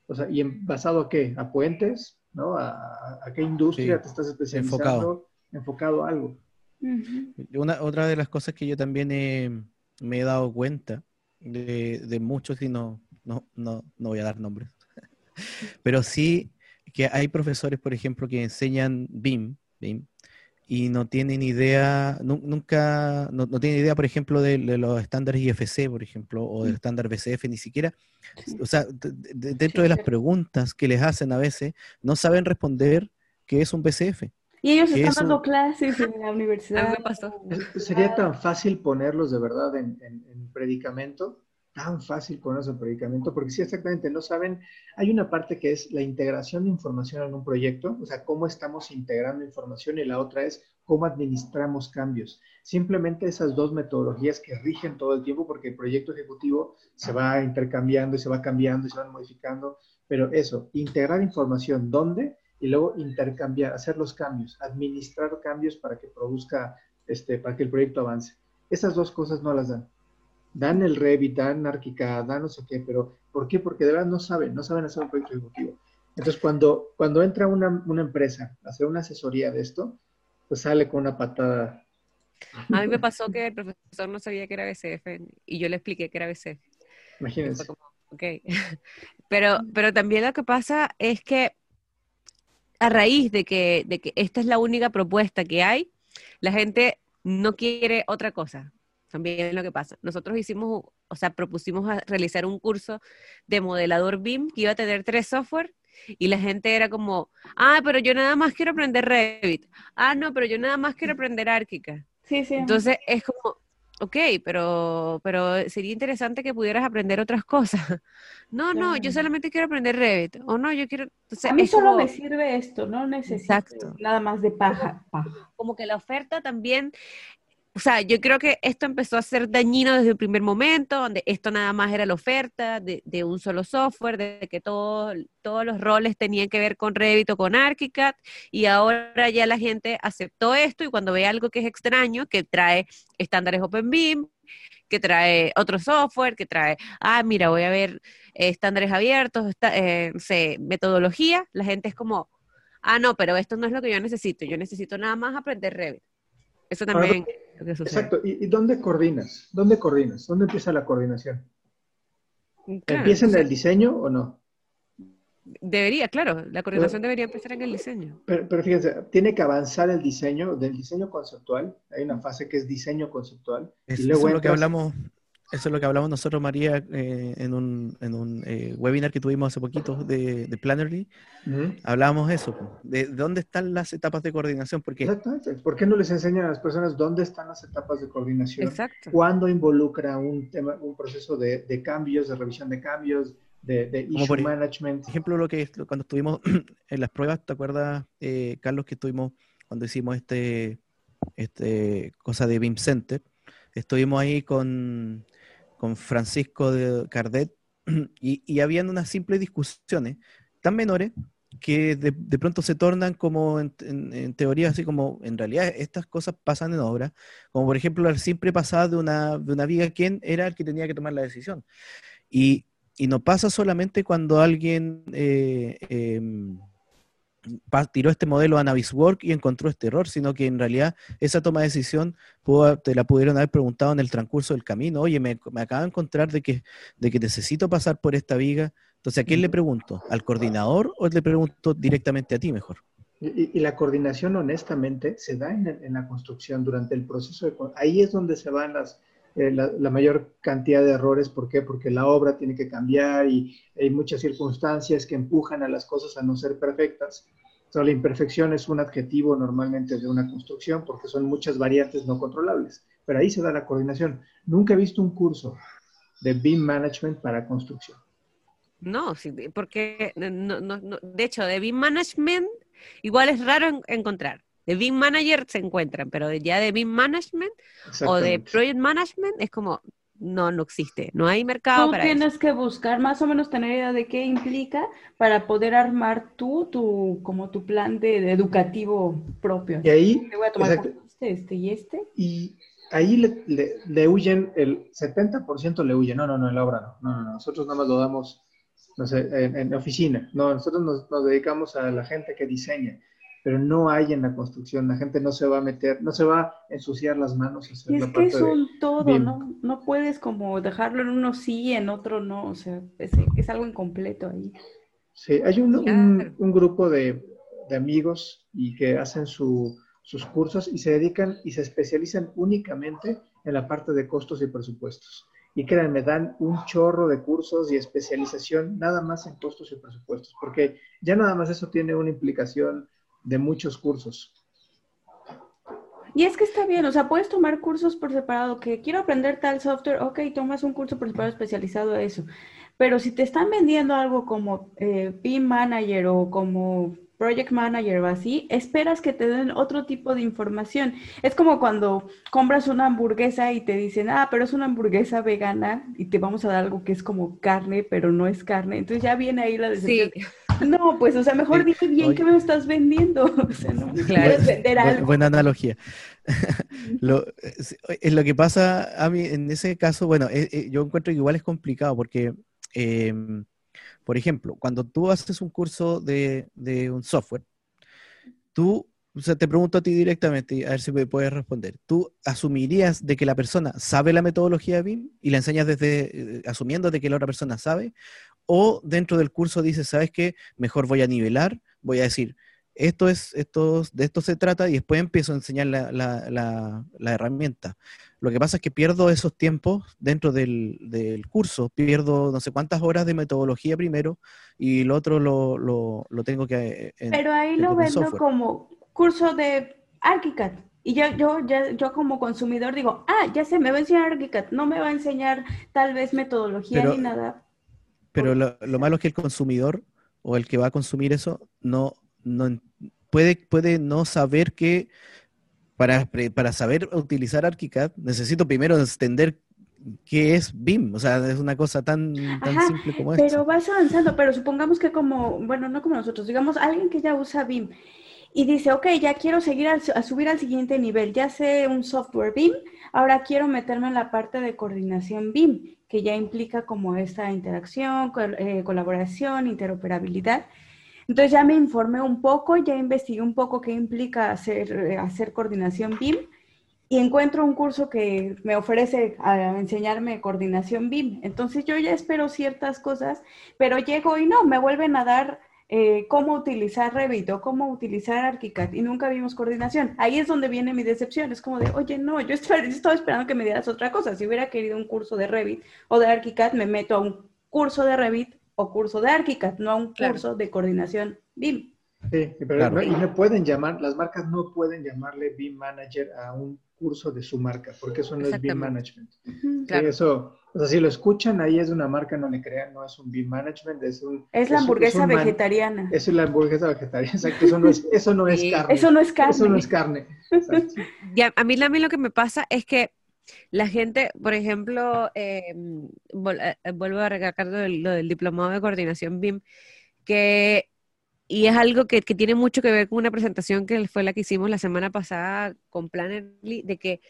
[SPEAKER 4] o sea, ¿y basado a qué? ¿A puentes? ¿No? ¿A, a qué industria te estás especializando? Enfocado, enfocado a algo.
[SPEAKER 1] Una, otra de las cosas que yo también me he dado cuenta de, de muchos, y no, no, no, no voy a dar nombres, pero sí que hay profesores, por ejemplo, que enseñan BIM, BIM y no tienen idea, nunca, no, tienen idea, por ejemplo, de, los estándares IFC, por ejemplo, o del mm. estándar BCF, ni siquiera, o sea, dentro de las preguntas que les hacen a veces, no saben responder qué es un BCF.
[SPEAKER 2] Y ellos están dando clases en la universidad.
[SPEAKER 4] Sería tan fácil ponerlos de verdad en, en predicamento tan fácil con ese predicamento, porque sí, exactamente, no saben, hay una parte que es la integración de información en un proyecto, o sea, cómo estamos integrando información, y la otra es cómo administramos cambios. Simplemente esas dos metodologías que rigen todo el tiempo, porque el proyecto ejecutivo se va intercambiando y se va cambiando y se van modificando, pero eso, integrar información, ¿dónde? Y luego intercambiar, hacer los cambios, administrar cambios para que produzca, este, para que el proyecto avance. Esas dos cosas no las dan dan el Revit, dan ArchiCAD, dan no sé qué, pero ¿por qué? Porque de verdad no saben, no saben hacer un proyecto ejecutivo. Entonces, cuando, cuando entra una, una empresa a hacer una asesoría de esto, pues sale con una patada.
[SPEAKER 3] A mí me pasó que el profesor no sabía que era BCF y yo le expliqué que era BCF.
[SPEAKER 4] Imagínense.
[SPEAKER 3] ok. Pero, pero también lo que pasa es que a raíz de que, de que esta es la única propuesta que hay, la gente no quiere otra cosa. También lo que pasa. Nosotros hicimos, o sea, propusimos realizar un curso de modelador BIM que iba a tener tres software y la gente era como, ah, pero yo nada más quiero aprender Revit. Ah, no, pero yo nada más quiero aprender Arquica.
[SPEAKER 2] Sí, sí.
[SPEAKER 3] Entonces es como, ok, pero, pero sería interesante que pudieras aprender otras cosas. No, no, yo solamente quiero aprender Revit. O no, yo quiero...
[SPEAKER 2] a mí solo me sirve esto, no necesito nada más de paja, paja.
[SPEAKER 3] Como que la oferta también o sea, yo creo que esto empezó a ser dañino desde el primer momento, donde esto nada más era la oferta de, de un solo software, de que todo, todos los roles tenían que ver con Revit o con ArchiCAD, y ahora ya la gente aceptó esto y cuando ve algo que es extraño, que trae estándares OpenBeam, que trae otro software, que trae, ah, mira, voy a ver eh, estándares abiertos, eh, metodología, la gente es como, ah, no, pero esto no es lo que yo necesito, yo necesito nada más aprender Revit. Eso también
[SPEAKER 4] Exacto. ¿Y, dónde coordinas? ¿Dónde coordinas? ¿Dónde empieza la coordinación? ¿Empieza en el diseño o no?
[SPEAKER 3] Debería, claro. La coordinación debería empezar en el diseño.
[SPEAKER 4] Pero, fíjense, tiene que avanzar el diseño, del diseño conceptual. Hay una fase que es diseño conceptual.
[SPEAKER 1] y luego es lo que hablamos eso es lo que hablamos nosotros, María, eh, en un, en un eh, webinar que tuvimos hace poquito de, de Plannerly. Hablábamos eso, de, dónde están las etapas de coordinación. Porque...
[SPEAKER 4] Exactamente. ¿Por qué no les enseñan a las personas dónde están las etapas de coordinación? Exacto. ¿Cuándo involucra un, tema, un proceso de, de cambios, de revisión de cambios, de, de issue por management?
[SPEAKER 1] ejemplo, lo que cuando estuvimos en las pruebas, ¿te acuerdas, eh, Carlos, que estuvimos cuando hicimos este, este cosa de BIM Center? Estuvimos ahí con con Francisco de Cardet y, y habían unas simples discusiones tan menores que de, pronto se tornan como en, teoría, así como en realidad estas cosas pasan en obra, como por ejemplo la simple pasada de una, de una viga, ¿quién era el que tenía que tomar la decisión? Y, y no pasa solamente cuando alguien eh, em, tiró este modelo a Naviswork y encontró este error, sino que en realidad esa toma de decisión te la pudieron haber preguntado en el transcurso del camino. Oye, me, acabo de encontrar de que, de que necesito pasar por esta viga. Entonces, ¿a quién le pregunto? ¿Al coordinador o le pregunto directamente a ti mejor?
[SPEAKER 4] Y, la coordinación, honestamente, se da en, la construcción durante el proceso. De, ahí es donde se van las, eh, la, mayor cantidad de errores. ¿Por qué? Porque la obra tiene que cambiar y hay muchas circunstancias que empujan a las cosas a no ser perfectas la imperfección es un adjetivo normalmente de una construcción porque son muchas variantes no controlables, pero ahí se da la coordinación. Nunca he visto un curso de BIM Management para construcción.
[SPEAKER 3] No, porque de hecho, de BIM Management igual es raro encontrar. De BIM Manager se encuentran, pero ya de BIM Management o de Project Management es como, no, no existe, no hay mercado
[SPEAKER 2] tú tienes que buscar más o menos tener idea de qué implica para poder armar tú tu, como tu plan de, educativo propio.
[SPEAKER 4] Y ahí,
[SPEAKER 2] voy a tomar este, este y este.
[SPEAKER 4] Y ahí le, le, huyen, el 70% le huyen, no, no, no, en la obra no, no, no, nosotros nada más lo damos, no sé, en, en oficina, no, nosotros nos, nos dedicamos a la gente que diseña pero no hay en la construcción. La gente no se va a meter, no se va a ensuciar las manos.
[SPEAKER 2] Y es que es un todo, ¿no? No puedes como dejarlo en uno sí, en otro no, o sea, es, algo incompleto ahí.
[SPEAKER 4] Sí, hay un, un, grupo de, de, amigos y que hacen su, sus cursos y se dedican y se especializan únicamente en la parte de costos y presupuestos. Y créanme, dan un chorro de cursos y especialización nada más en costos y presupuestos, porque ya nada más eso tiene una implicación de muchos cursos.
[SPEAKER 2] Y es que está bien, o sea, puedes tomar cursos por separado, que quiero aprender tal software, ok, tomas un curso por separado especializado a eso. Pero si te están vendiendo algo como eh, Manager o como project manager o así, esperas que te den otro tipo de información. Es como cuando compras una hamburguesa y te dicen, ah, pero es una hamburguesa vegana y te vamos a dar algo que es como carne, pero no es carne. Entonces ya viene ahí la decepción. No, pues, o sea, mejor dime bien qué me estás vendiendo. O sea, no claro. vender algo.
[SPEAKER 1] Buena analogía. lo, es lo que pasa a mí en ese caso, bueno, eh, eh, yo encuentro que igual es complicado porque eh, por ejemplo, cuando tú haces un curso de, un software, tú, o sea, te pregunto a ti directamente, a ver si me puedes responder. ¿Tú asumirías de que la persona sabe la metodología BIM y la enseñas desde, eh, asumiendo de que la otra persona sabe? ¿O dentro del curso dices, sabes qué, mejor voy a nivelar, voy a decir, esto es, esto, de esto se trata y después empiezo a enseñar la, la, la, herramienta. Lo que pasa es que pierdo esos tiempos dentro del, del, curso, pierdo no sé cuántas horas de metodología primero y lo otro lo, lo, lo tengo que...
[SPEAKER 2] Eh, Pero ahí lo vendo como curso de ArchiCAD. Y yo, yo, ya, yo como consumidor digo, ah, ya sé, me va a enseñar ArchiCAD, no me va a enseñar tal vez metodología ni nada.
[SPEAKER 1] Pero lo, lo malo es que el consumidor o el que va a consumir eso no no puede, puede no saber que para, para saber utilizar ArchiCAD, necesito primero entender qué es BIM. O sea, es una cosa tan, tan
[SPEAKER 2] Ajá,
[SPEAKER 1] simple como
[SPEAKER 2] Pero
[SPEAKER 1] esto.
[SPEAKER 2] vas avanzando, pero supongamos que como, bueno, no como nosotros, digamos, alguien que ya usa BIM y dice, ok, ya quiero seguir al- a subir al siguiente nivel, ya sé un software BIM, ahora quiero meterme en la parte de coordinación BIM, que ya implica como esta interacción, eh, colaboración, interoperabilidad. Entonces ya me informé un poco, ya investigué un poco qué implica hacer, eh, hacer coordinación BIM y encuentro un curso que me ofrece a enseñarme coordinación BIM. Entonces yo ya espero ciertas cosas, pero llego y no, me vuelven a dar eh, cómo utilizar Revit o cómo utilizar ArchiCAD y nunca vimos coordinación. Ahí es donde viene mi decepción. Es como de, oye, no, yo estaba esperando que me dieras otra cosa. Si hubiera querido un curso de Revit o de ArchiCAD, me meto a un curso de Revit o curso de ArchiCAD, no a un
[SPEAKER 3] Claro.
[SPEAKER 2] curso de coordinación BIM.
[SPEAKER 4] Sí, pero
[SPEAKER 1] Claro.
[SPEAKER 4] no- y no pueden llamar, las marcas no pueden llamarle BIM Manager a un curso de su marca, porque eso no es BIM. Management.
[SPEAKER 2] Ujú.
[SPEAKER 4] Sí,
[SPEAKER 3] Claro.
[SPEAKER 4] eso, o sea, si lo escuchan, ahí es una marca, no le crean, no es un BIM Management, es un...
[SPEAKER 2] Es la
[SPEAKER 4] un-
[SPEAKER 2] hamburguesa
[SPEAKER 4] un man-
[SPEAKER 2] vegetariana.
[SPEAKER 4] Es la hamburguesa vegetariana, exacto, eso no es, eso no es carne.
[SPEAKER 2] Eso no es carne.
[SPEAKER 4] Eso no es carne. exacto.
[SPEAKER 3] A mí también lo que me pasa es que la gente, por ejemplo, eh, vol- eh, vuelvo a recalcar lo del, lo del diplomado de coordinación BIM, que, y es algo que, que tiene mucho que ver con una presentación que fue la que hicimos la semana pasada con Plannerly, de que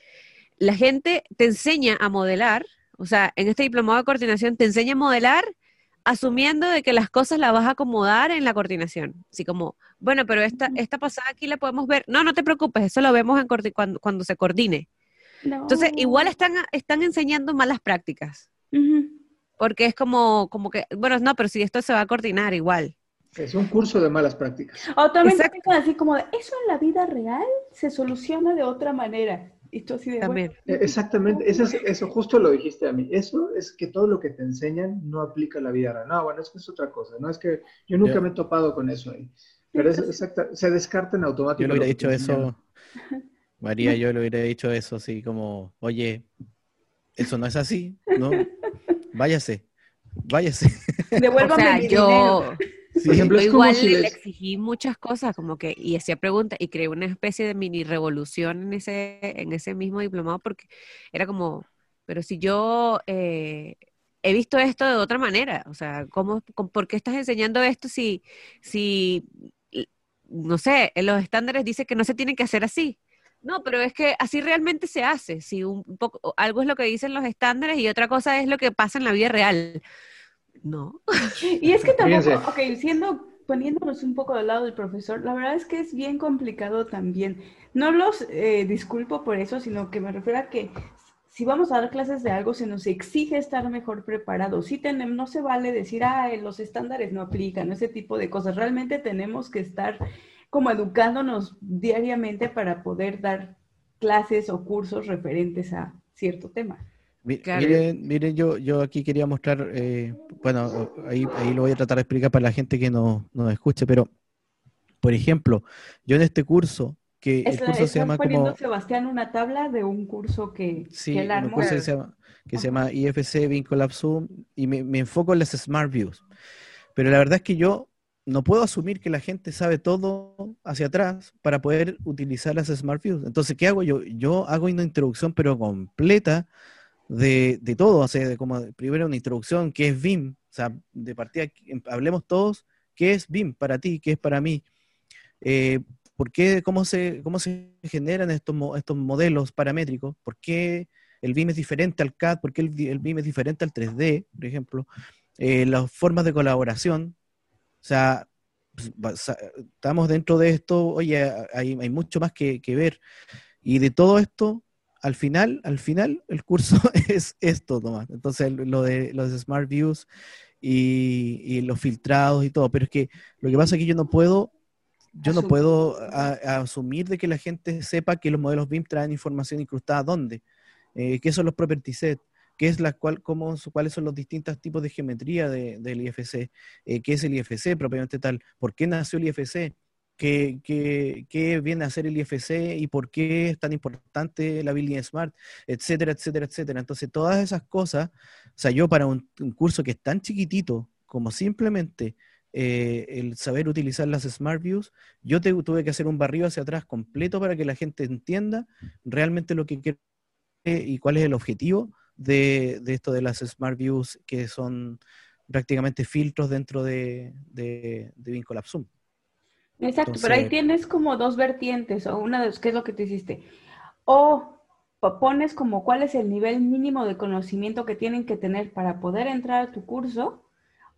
[SPEAKER 3] la gente te enseña a modelar, o sea, en este diplomado de coordinación te enseña a modelar asumiendo de que las cosas las vas a acomodar en la coordinación. Así como, bueno, pero esta, esta pasada aquí la podemos ver. No, no te preocupes, eso lo vemos en cuando, cuando se coordine.
[SPEAKER 2] No.
[SPEAKER 3] Entonces, igual están, están enseñando malas prácticas,
[SPEAKER 2] Ujú.
[SPEAKER 3] porque es como, como que, bueno, no, pero si esto se va a coordinar igual.
[SPEAKER 4] Es un curso de malas prácticas.
[SPEAKER 2] O también así como de, eso en la vida real se soluciona de otra manera. Y tú así de,
[SPEAKER 3] También.
[SPEAKER 4] Eh, Exactamente, eso, es- eso justo lo dijiste a mí. Eso es que todo lo que te enseñan no aplica a la vida real. No, bueno, es que es otra cosa. No es que yo nunca
[SPEAKER 1] Yo-
[SPEAKER 4] me he topado con eso ahí. Pero es exacta, se descarta en automático.
[SPEAKER 1] Yo le hubiera
[SPEAKER 4] lo que
[SPEAKER 1] dicho eso, María, yo le hubiera dicho eso así como, oye, eso no es así, ¿no? Váyase, váyase.
[SPEAKER 3] O
[SPEAKER 2] devuélvame
[SPEAKER 3] sea,
[SPEAKER 2] mi
[SPEAKER 3] yo,
[SPEAKER 2] dinero.
[SPEAKER 1] Sí,
[SPEAKER 4] Por ejemplo,
[SPEAKER 3] yo
[SPEAKER 4] es como
[SPEAKER 3] igual
[SPEAKER 4] si
[SPEAKER 3] le exigí muchas cosas, como que, y hacía preguntas, y creé una especie de mini revolución en ese, en ese mismo diplomado, porque era como, pero si yo eh, he visto esto de otra manera, o sea, ¿cómo, cómo- ¿por qué estás enseñando esto si, si, no sé, en los estándares dice que no se tiene que hacer así? No, pero es que así realmente se hace. Si un poco, algo es lo que dicen los estándares y otra cosa es lo que pasa en la vida real. No.
[SPEAKER 2] Y es que tampoco,
[SPEAKER 4] Fíjense.
[SPEAKER 2] ok, siendo, poniéndonos un poco del lado del profesor, la verdad es que es bien complicado también. No los eh, disculpo por eso, sino que me refiero a que si vamos a dar clases de algo, se nos exige estar mejor preparados. Sí tenemos, no se vale decir, ah, los estándares no aplican, ese tipo de cosas. Realmente tenemos que estar como educándonos diariamente para poder dar clases o cursos referentes a cierto tema.
[SPEAKER 3] Claro.
[SPEAKER 1] Miren, miren, yo, yo aquí quería mostrar, eh, bueno, ahí, ahí lo voy a tratar de explicar para la gente que no nos escuche, pero, por ejemplo, yo en este curso, que el
[SPEAKER 2] Es la-
[SPEAKER 1] curso se llama
[SPEAKER 2] poniendo
[SPEAKER 1] como,
[SPEAKER 2] Sebastián una tabla de un curso que,
[SPEAKER 1] sí,
[SPEAKER 2] que él
[SPEAKER 1] un
[SPEAKER 2] armó.
[SPEAKER 1] curso que se llama, que se llama IFC Vincolab Zoom, y me, me enfoco en las Smart Views. Pero la verdad es que yo no puedo asumir que la gente sabe todo hacia atrás para poder utilizar las Smart Views. Entonces, ¿qué hago yo? Yo hago una introducción, pero completa de, de todo. O como primero una introducción, ¿qué es BIM? O sea, de partida, em- hablemos todos, ¿qué es BIM para ti? ¿Qué es para mí? Eh, ¿por qué, cómo, se, ¿Cómo se generan estos, estos modelos paramétricos? ¿Por qué el BIM es diferente al CAD? ¿Por qué el, el BIM es diferente al 3D, por ejemplo? Eh, las formas de colaboración. O sea, pues, estamos dentro de esto, oye, hay, hay mucho más que, que ver. Y de todo esto, al final, al final, el curso es esto nomás. Entonces, lo de los Smart Views y, y los filtrados y todo. Pero es que lo que pasa es que yo no puedo, yo no puedo a- a asumir de que la gente sepa que los modelos BIM traen información incrustada dónde, eh, qué son los property set, qué es la cual, cómo, cuáles son los distintos tipos de geometría de- del IFC, eh, qué es el IFC propiamente tal, por qué nació el IFC, qué, qué- qué viene a hacer el IFC y por qué es tan importante la Building Smart, etcétera, etcétera, etcétera. Entonces, todas esas cosas, o sea, yo para un, curso que es tan chiquitito como simplemente eh, el saber utilizar las Smart Views. Yo tuve que hacer un barrido hacia atrás completo para que la gente entienda realmente lo que quiere y cuál es el objetivo de, esto de las Smart Views, que son prácticamente filtros dentro de, de, de Zoom.
[SPEAKER 2] Exacto, pero ahí tienes como dos vertientes, o una de ¿qué es lo que te hiciste? O pones como cuál es el nivel mínimo de conocimiento que tienen que tener para poder entrar a tu curso,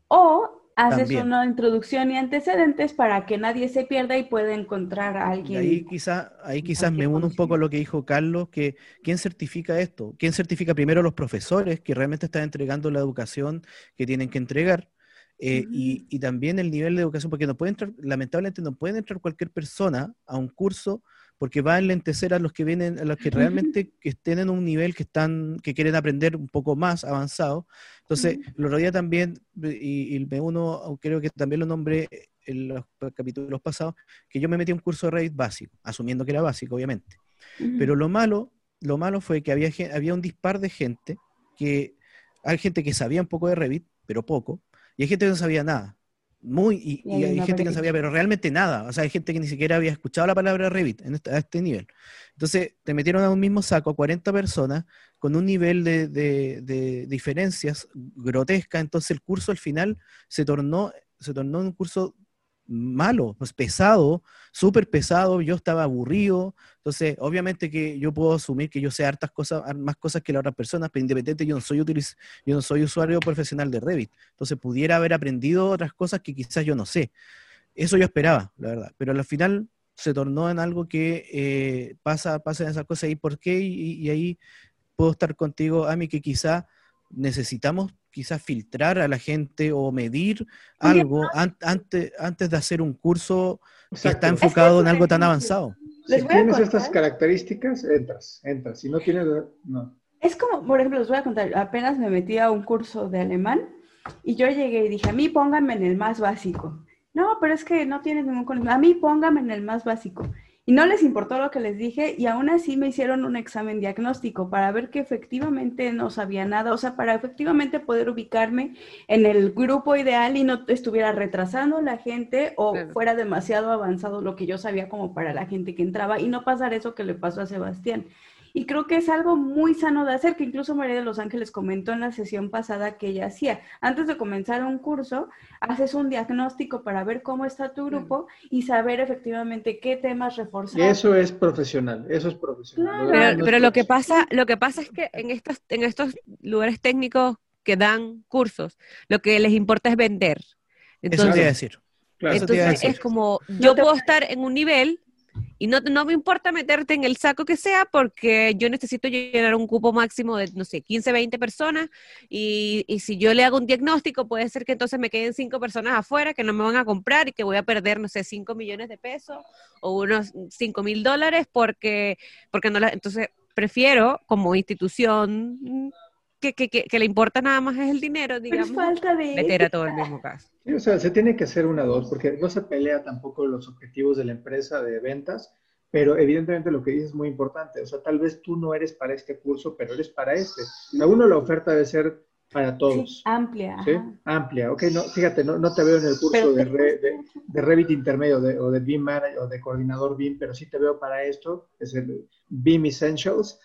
[SPEAKER 2] o haces una introducción y antecedentes para que nadie se pierda y pueda encontrar a alguien.
[SPEAKER 1] ahí quizás ahí quizás me uno un poco a lo que dijo Carlos, que ¿quién certifica esto? ¿Quién certifica primero a los profesores que realmente están entregando la educación que tienen que entregar? Eh, y, y, también el nivel de educación, porque no puede entrar, lamentablemente no puede entrar cualquier persona a un curso porque va a enlentecer a los que vienen, a los que realmente que estén en un nivel que están, que quieren aprender un poco más avanzado. Entonces, lo rodea también, y, y, me uno, creo que también lo nombré en los capítulos pasados, que yo me metí a un curso de Revit básico, asumiendo que era básico, obviamente. Pero lo malo, lo malo fue que había, había un dispar de gente que hay gente que sabía un poco de Revit, pero poco, y hay gente que no sabía nada. Muy, y, hay, gente que no sabía, pero realmente nada. O sea, hay gente que ni siquiera había escuchado la palabra Revit en este, a este nivel. Entonces, te metieron a un mismo saco a 40 personas con un nivel de, de, de diferencias grotesca. Entonces, el curso al final se tornó, se tornó un curso malo, pues pesado, súper pesado, yo estaba aburrido, entonces obviamente que yo puedo asumir que yo sé hartas cosas, más cosas que las otras personas, pero independiente yo no soy yo no soy usuario profesional de Revit, entonces pudiera haber aprendido otras cosas que quizás yo no sé. Eso yo esperaba, la verdad, pero al final se tornó en algo que eh, pasa, pasa en esas cosas y por qué, y, ahí puedo estar contigo, Ami, que quizá necesitamos quizás filtrar a la gente o medir algo antes, antes de hacer un curso que está enfocado en algo tan avanzado.
[SPEAKER 4] Si tienes estas características, entras, entras. Si no tienes, no.
[SPEAKER 2] Es como, por ejemplo, les voy a contar, apenas me metí a un curso de alemán y yo llegué y dije, a mí pónganme en el más básico. No, pero es que no tienes ningún conocimiento. A mí pónganme en el más básico. Y no les importó lo que les dije y aún así me hicieron un examen diagnóstico para ver que efectivamente no sabía nada, o sea, para efectivamente poder ubicarme en el grupo ideal y no estuviera retrasando la gente o fuera demasiado avanzado lo que yo sabía como para la gente que entraba y no pasar eso que le pasó a Sebastián. Y creo que es algo muy sano de hacer, que incluso María de los Ángeles comentó en la sesión pasada que ella hacía. Antes de comenzar un curso, haces un diagnóstico para ver cómo está tu grupo y saber efectivamente qué temas reforzar.
[SPEAKER 4] Eso es profesional, eso es profesional.
[SPEAKER 3] Pero, lo que pasa, lo que pasa es que en estos, en estos lugares técnicos que dan cursos, lo que les importa es vender.
[SPEAKER 1] Entonces, eso te decir.
[SPEAKER 3] entonces es como, yo puedo estar en un nivel y no, no me importa meterte en el saco que sea porque yo necesito llenar un cupo máximo de, no sé, 15, 20 personas y, y, si yo le hago un diagnóstico puede ser que entonces me queden 5 personas afuera que no me van a comprar y que voy a perder, no sé, 5 millones de pesos o unos 5 mil dólares porque, porque no la... Entonces prefiero como institución que, le importa nada más es el dinero, digamos,
[SPEAKER 2] falta de
[SPEAKER 3] meter a todo el mismo caso.
[SPEAKER 4] o sea, se tiene que hacer una dos, porque no se pelea tampoco los objetivos de la empresa de ventas, pero evidentemente lo que dices es muy importante. O sea, tal vez tú no eres para este curso, pero eres para este. A uno la oferta debe ser para todos.
[SPEAKER 2] amplia.
[SPEAKER 4] ¿sí? Amplia. Ok, no, fíjate, no, no te veo en el curso de, de, Revit intermedio o de BIM Manager o de coordinador BIM, pero sí te veo para esto, es el BIM Essentials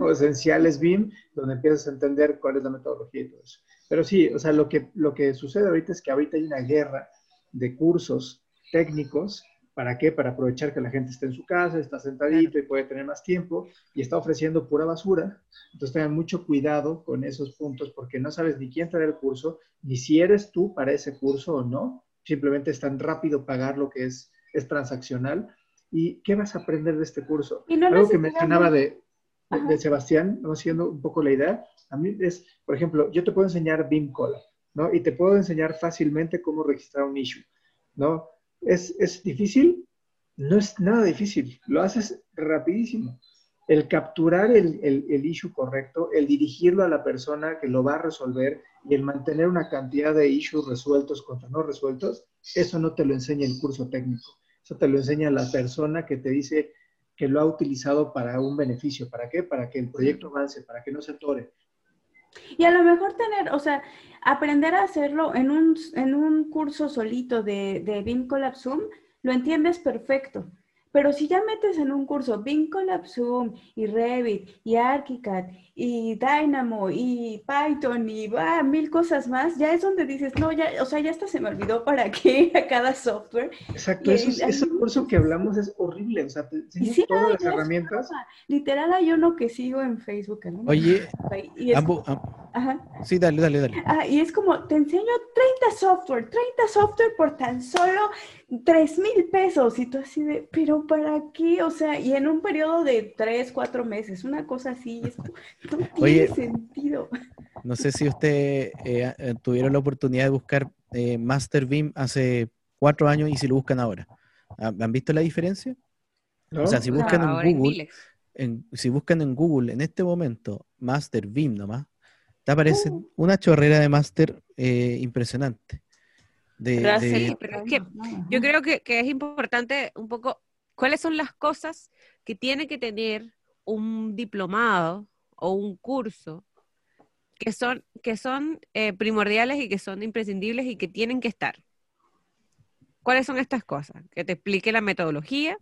[SPEAKER 4] o esenciales BIM, donde empiezas a entender cuál es la metodología y todo eso. Pero sí, o sea, lo que, lo que sucede ahorita es que ahorita hay una guerra de cursos técnicos. ¿Para qué? Para aprovechar que la gente está en su casa, está sentadito y puede tener más tiempo y está ofreciendo pura basura. Entonces tengan mucho cuidado con esos puntos porque no sabes ni quién da el curso, ni si eres tú para ese curso o no. Simplemente es tan rápido pagar lo que es, es transaccional. ¿Y qué vas a aprender de este curso? Algo que mencionaba de, de, Sebastián, vamos siguiendo un poco la idea, a mí es, por ejemplo, yo te puedo enseñar BIM Column, ¿no? Y te puedo enseñar fácilmente cómo registrar un issue, ¿no? ¿Es, es difícil? No es nada difícil, lo haces rapidísimo. El capturar el, el, el, issue correcto, el dirigirlo a la persona que lo va a resolver y el mantener una cantidad de issues resueltos contra no resueltos, eso no te lo enseña el curso técnico. Eso te lo enseña la persona que te dice, que lo ha utilizado para un beneficio. ¿Para qué? Para que el proyecto avance, para que no se atore.
[SPEAKER 2] Y a lo mejor tener, o sea, aprender a hacerlo en un, en un curso solito de, de BIM Collab Zoom, lo entiendes perfecto. Pero si ya metes en un curso BIM Collab Zoom y Revit y ArchiCAD y Dynamo y Python y va, mil cosas más, ya es donde dices, no, ya, o sea, ya hasta se me olvidó para qué a cada software.
[SPEAKER 4] Exacto, eso, ese curso que hablamos es horrible, o sea, te enseñan
[SPEAKER 2] sí,
[SPEAKER 4] todas las herramientas.
[SPEAKER 2] Literal hay uno que sigo en Facebook. ¿no?
[SPEAKER 1] Oye,
[SPEAKER 2] Y es- ajá.
[SPEAKER 1] sí, dale, dale, dale.
[SPEAKER 2] Ah, y es como, te enseño 30 software, 30 software por tan solo 3 mil pesos. Y tú así de, pero ¿para qué? O sea, y en un periodo de 3, 4 meses, una cosa así, es como, no tiene
[SPEAKER 1] Oye.
[SPEAKER 2] sentido.
[SPEAKER 1] No sé si ustedes eh, eh, tuvieron la oportunidad de buscar eh, Master Beam hace cuatro años y si lo buscan ahora. ¿Han visto la diferencia?
[SPEAKER 4] ¿no?
[SPEAKER 1] O sea, si buscan en Google, en- si buscan en Google en este momento Master Beam nomás, te aparece
[SPEAKER 2] Uh.
[SPEAKER 1] una chorrera de Master eh, impresionante. De,
[SPEAKER 2] Pero
[SPEAKER 1] de-
[SPEAKER 3] Sí, pero es que Yo creo que, que es importante un poco cuáles son las cosas que tiene que tener un diplomado o un curso que son, que son eh, primordiales y que son imprescindibles y que tienen que estar. ¿Cuáles son estas cosas? Que te explique la metodología,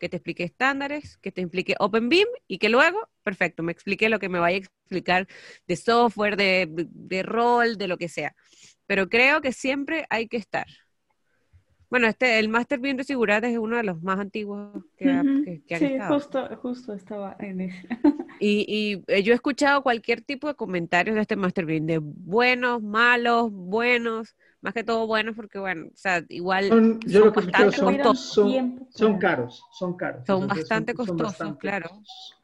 [SPEAKER 3] que te explique estándares, que te explique OpenBeam y que luego, perfecto, me explique lo que me vaya a explicar de software, de, rol, de lo que sea. Pero creo que siempre hay que estar. Bueno, este, el Master Beam de Seguridad es uno de los más antiguos que, que han
[SPEAKER 2] Sí,
[SPEAKER 3] estado.
[SPEAKER 2] justo, justo estaba en ese.
[SPEAKER 3] Y, y, eh, yo he escuchado cualquier tipo de comentarios de este Master Beam, de buenos, malos, buenos, más que todo buenos, porque bueno, o sea, igual
[SPEAKER 4] Son- yo
[SPEAKER 3] son
[SPEAKER 4] lo que
[SPEAKER 3] bastante
[SPEAKER 4] son,
[SPEAKER 3] costosos.
[SPEAKER 4] son,
[SPEAKER 2] Tiempo
[SPEAKER 4] son
[SPEAKER 2] para-
[SPEAKER 4] caros, son caros.
[SPEAKER 3] Son
[SPEAKER 4] Entonces,
[SPEAKER 3] bastante costosos,
[SPEAKER 4] bastante
[SPEAKER 3] claro.
[SPEAKER 4] costosos.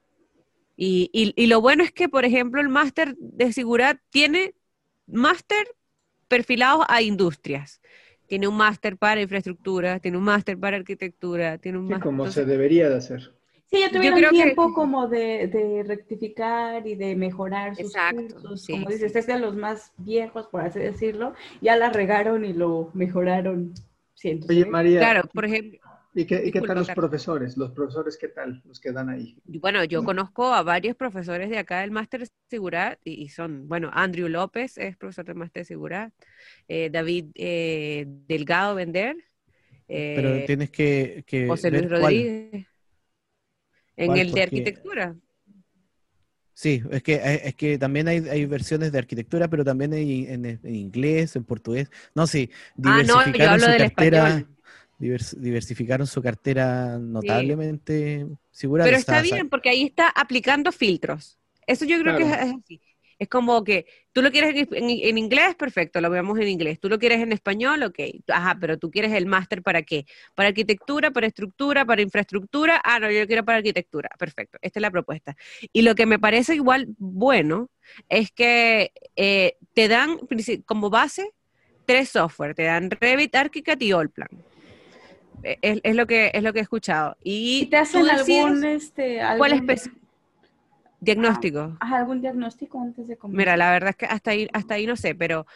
[SPEAKER 3] Y, y, y lo bueno es que, por ejemplo, el máster de seguridad tiene máster perfilados a industrias. Tiene un máster para infraestructura, tiene un máster para arquitectura, tiene un
[SPEAKER 4] Sí,
[SPEAKER 3] máster...
[SPEAKER 4] como
[SPEAKER 3] entonces-
[SPEAKER 4] se debería de hacer.
[SPEAKER 2] Sí, ya
[SPEAKER 3] Yo
[SPEAKER 2] tuvieron
[SPEAKER 3] que-
[SPEAKER 2] tiempo como de, de rectificar y de mejorar sus
[SPEAKER 3] Exacto,
[SPEAKER 2] cursos.
[SPEAKER 3] sí,
[SPEAKER 2] como dices,
[SPEAKER 3] sí.
[SPEAKER 2] es de los más viejos, por así decirlo. Ya la regaron y lo mejoraron.
[SPEAKER 4] Oye,
[SPEAKER 2] veces.
[SPEAKER 4] María,
[SPEAKER 3] Claro, por ejemplo,
[SPEAKER 4] ¿y qué, y qué tal los profesores? ¿Los profesores qué tal? Los que dan ahí.
[SPEAKER 3] Bueno, yo conozco a varios profesores de acá del máster de seguridad y, y son, bueno, Andrew López es profesor del máster de seguridad, eh, David eh, Delgado Vender,
[SPEAKER 1] pero
[SPEAKER 3] eh,
[SPEAKER 1] tienes que, que
[SPEAKER 3] José
[SPEAKER 1] ver
[SPEAKER 3] Luis
[SPEAKER 1] cuál.
[SPEAKER 3] En
[SPEAKER 1] ¿Cuál?
[SPEAKER 3] el de arquitectura.
[SPEAKER 1] Sí, es que, eh, es que también hay, hay versiones de arquitectura, pero también hay en, en inglés, en portugués. No, sí,
[SPEAKER 3] Ah, no, yo
[SPEAKER 1] diversificaron
[SPEAKER 3] hablo
[SPEAKER 1] su
[SPEAKER 3] del
[SPEAKER 1] cartera,
[SPEAKER 3] español.
[SPEAKER 1] divers- diversificaron su cartera notablemente segura.
[SPEAKER 3] Pero está bien porque ahí está aplicando filtros. Eso yo creo que es así. Es como que tú lo quieres en, en- en inglés, perfecto, lo veamos en inglés. Tú lo quieres en español, ok. Ajá, pero tú quieres el máster para qué? Para arquitectura, para estructura, para infraestructura. Ah, no, yo lo quiero para arquitectura. Perfecto, esta es la propuesta. Y lo que me parece igual bueno es que eh, te dan como base tres software. Te dan Revit, ArchiCAD y Allplan. Eh, Es, es lo que es lo que he escuchado. Y,
[SPEAKER 2] ¿Y te hacen
[SPEAKER 3] decides
[SPEAKER 2] algún, este,
[SPEAKER 3] cuál diagnóstico.
[SPEAKER 2] ajá, algún diagnóstico antes de comenzar?
[SPEAKER 3] Mira, la verdad es que hasta ahí, hasta ahí no sé, pero,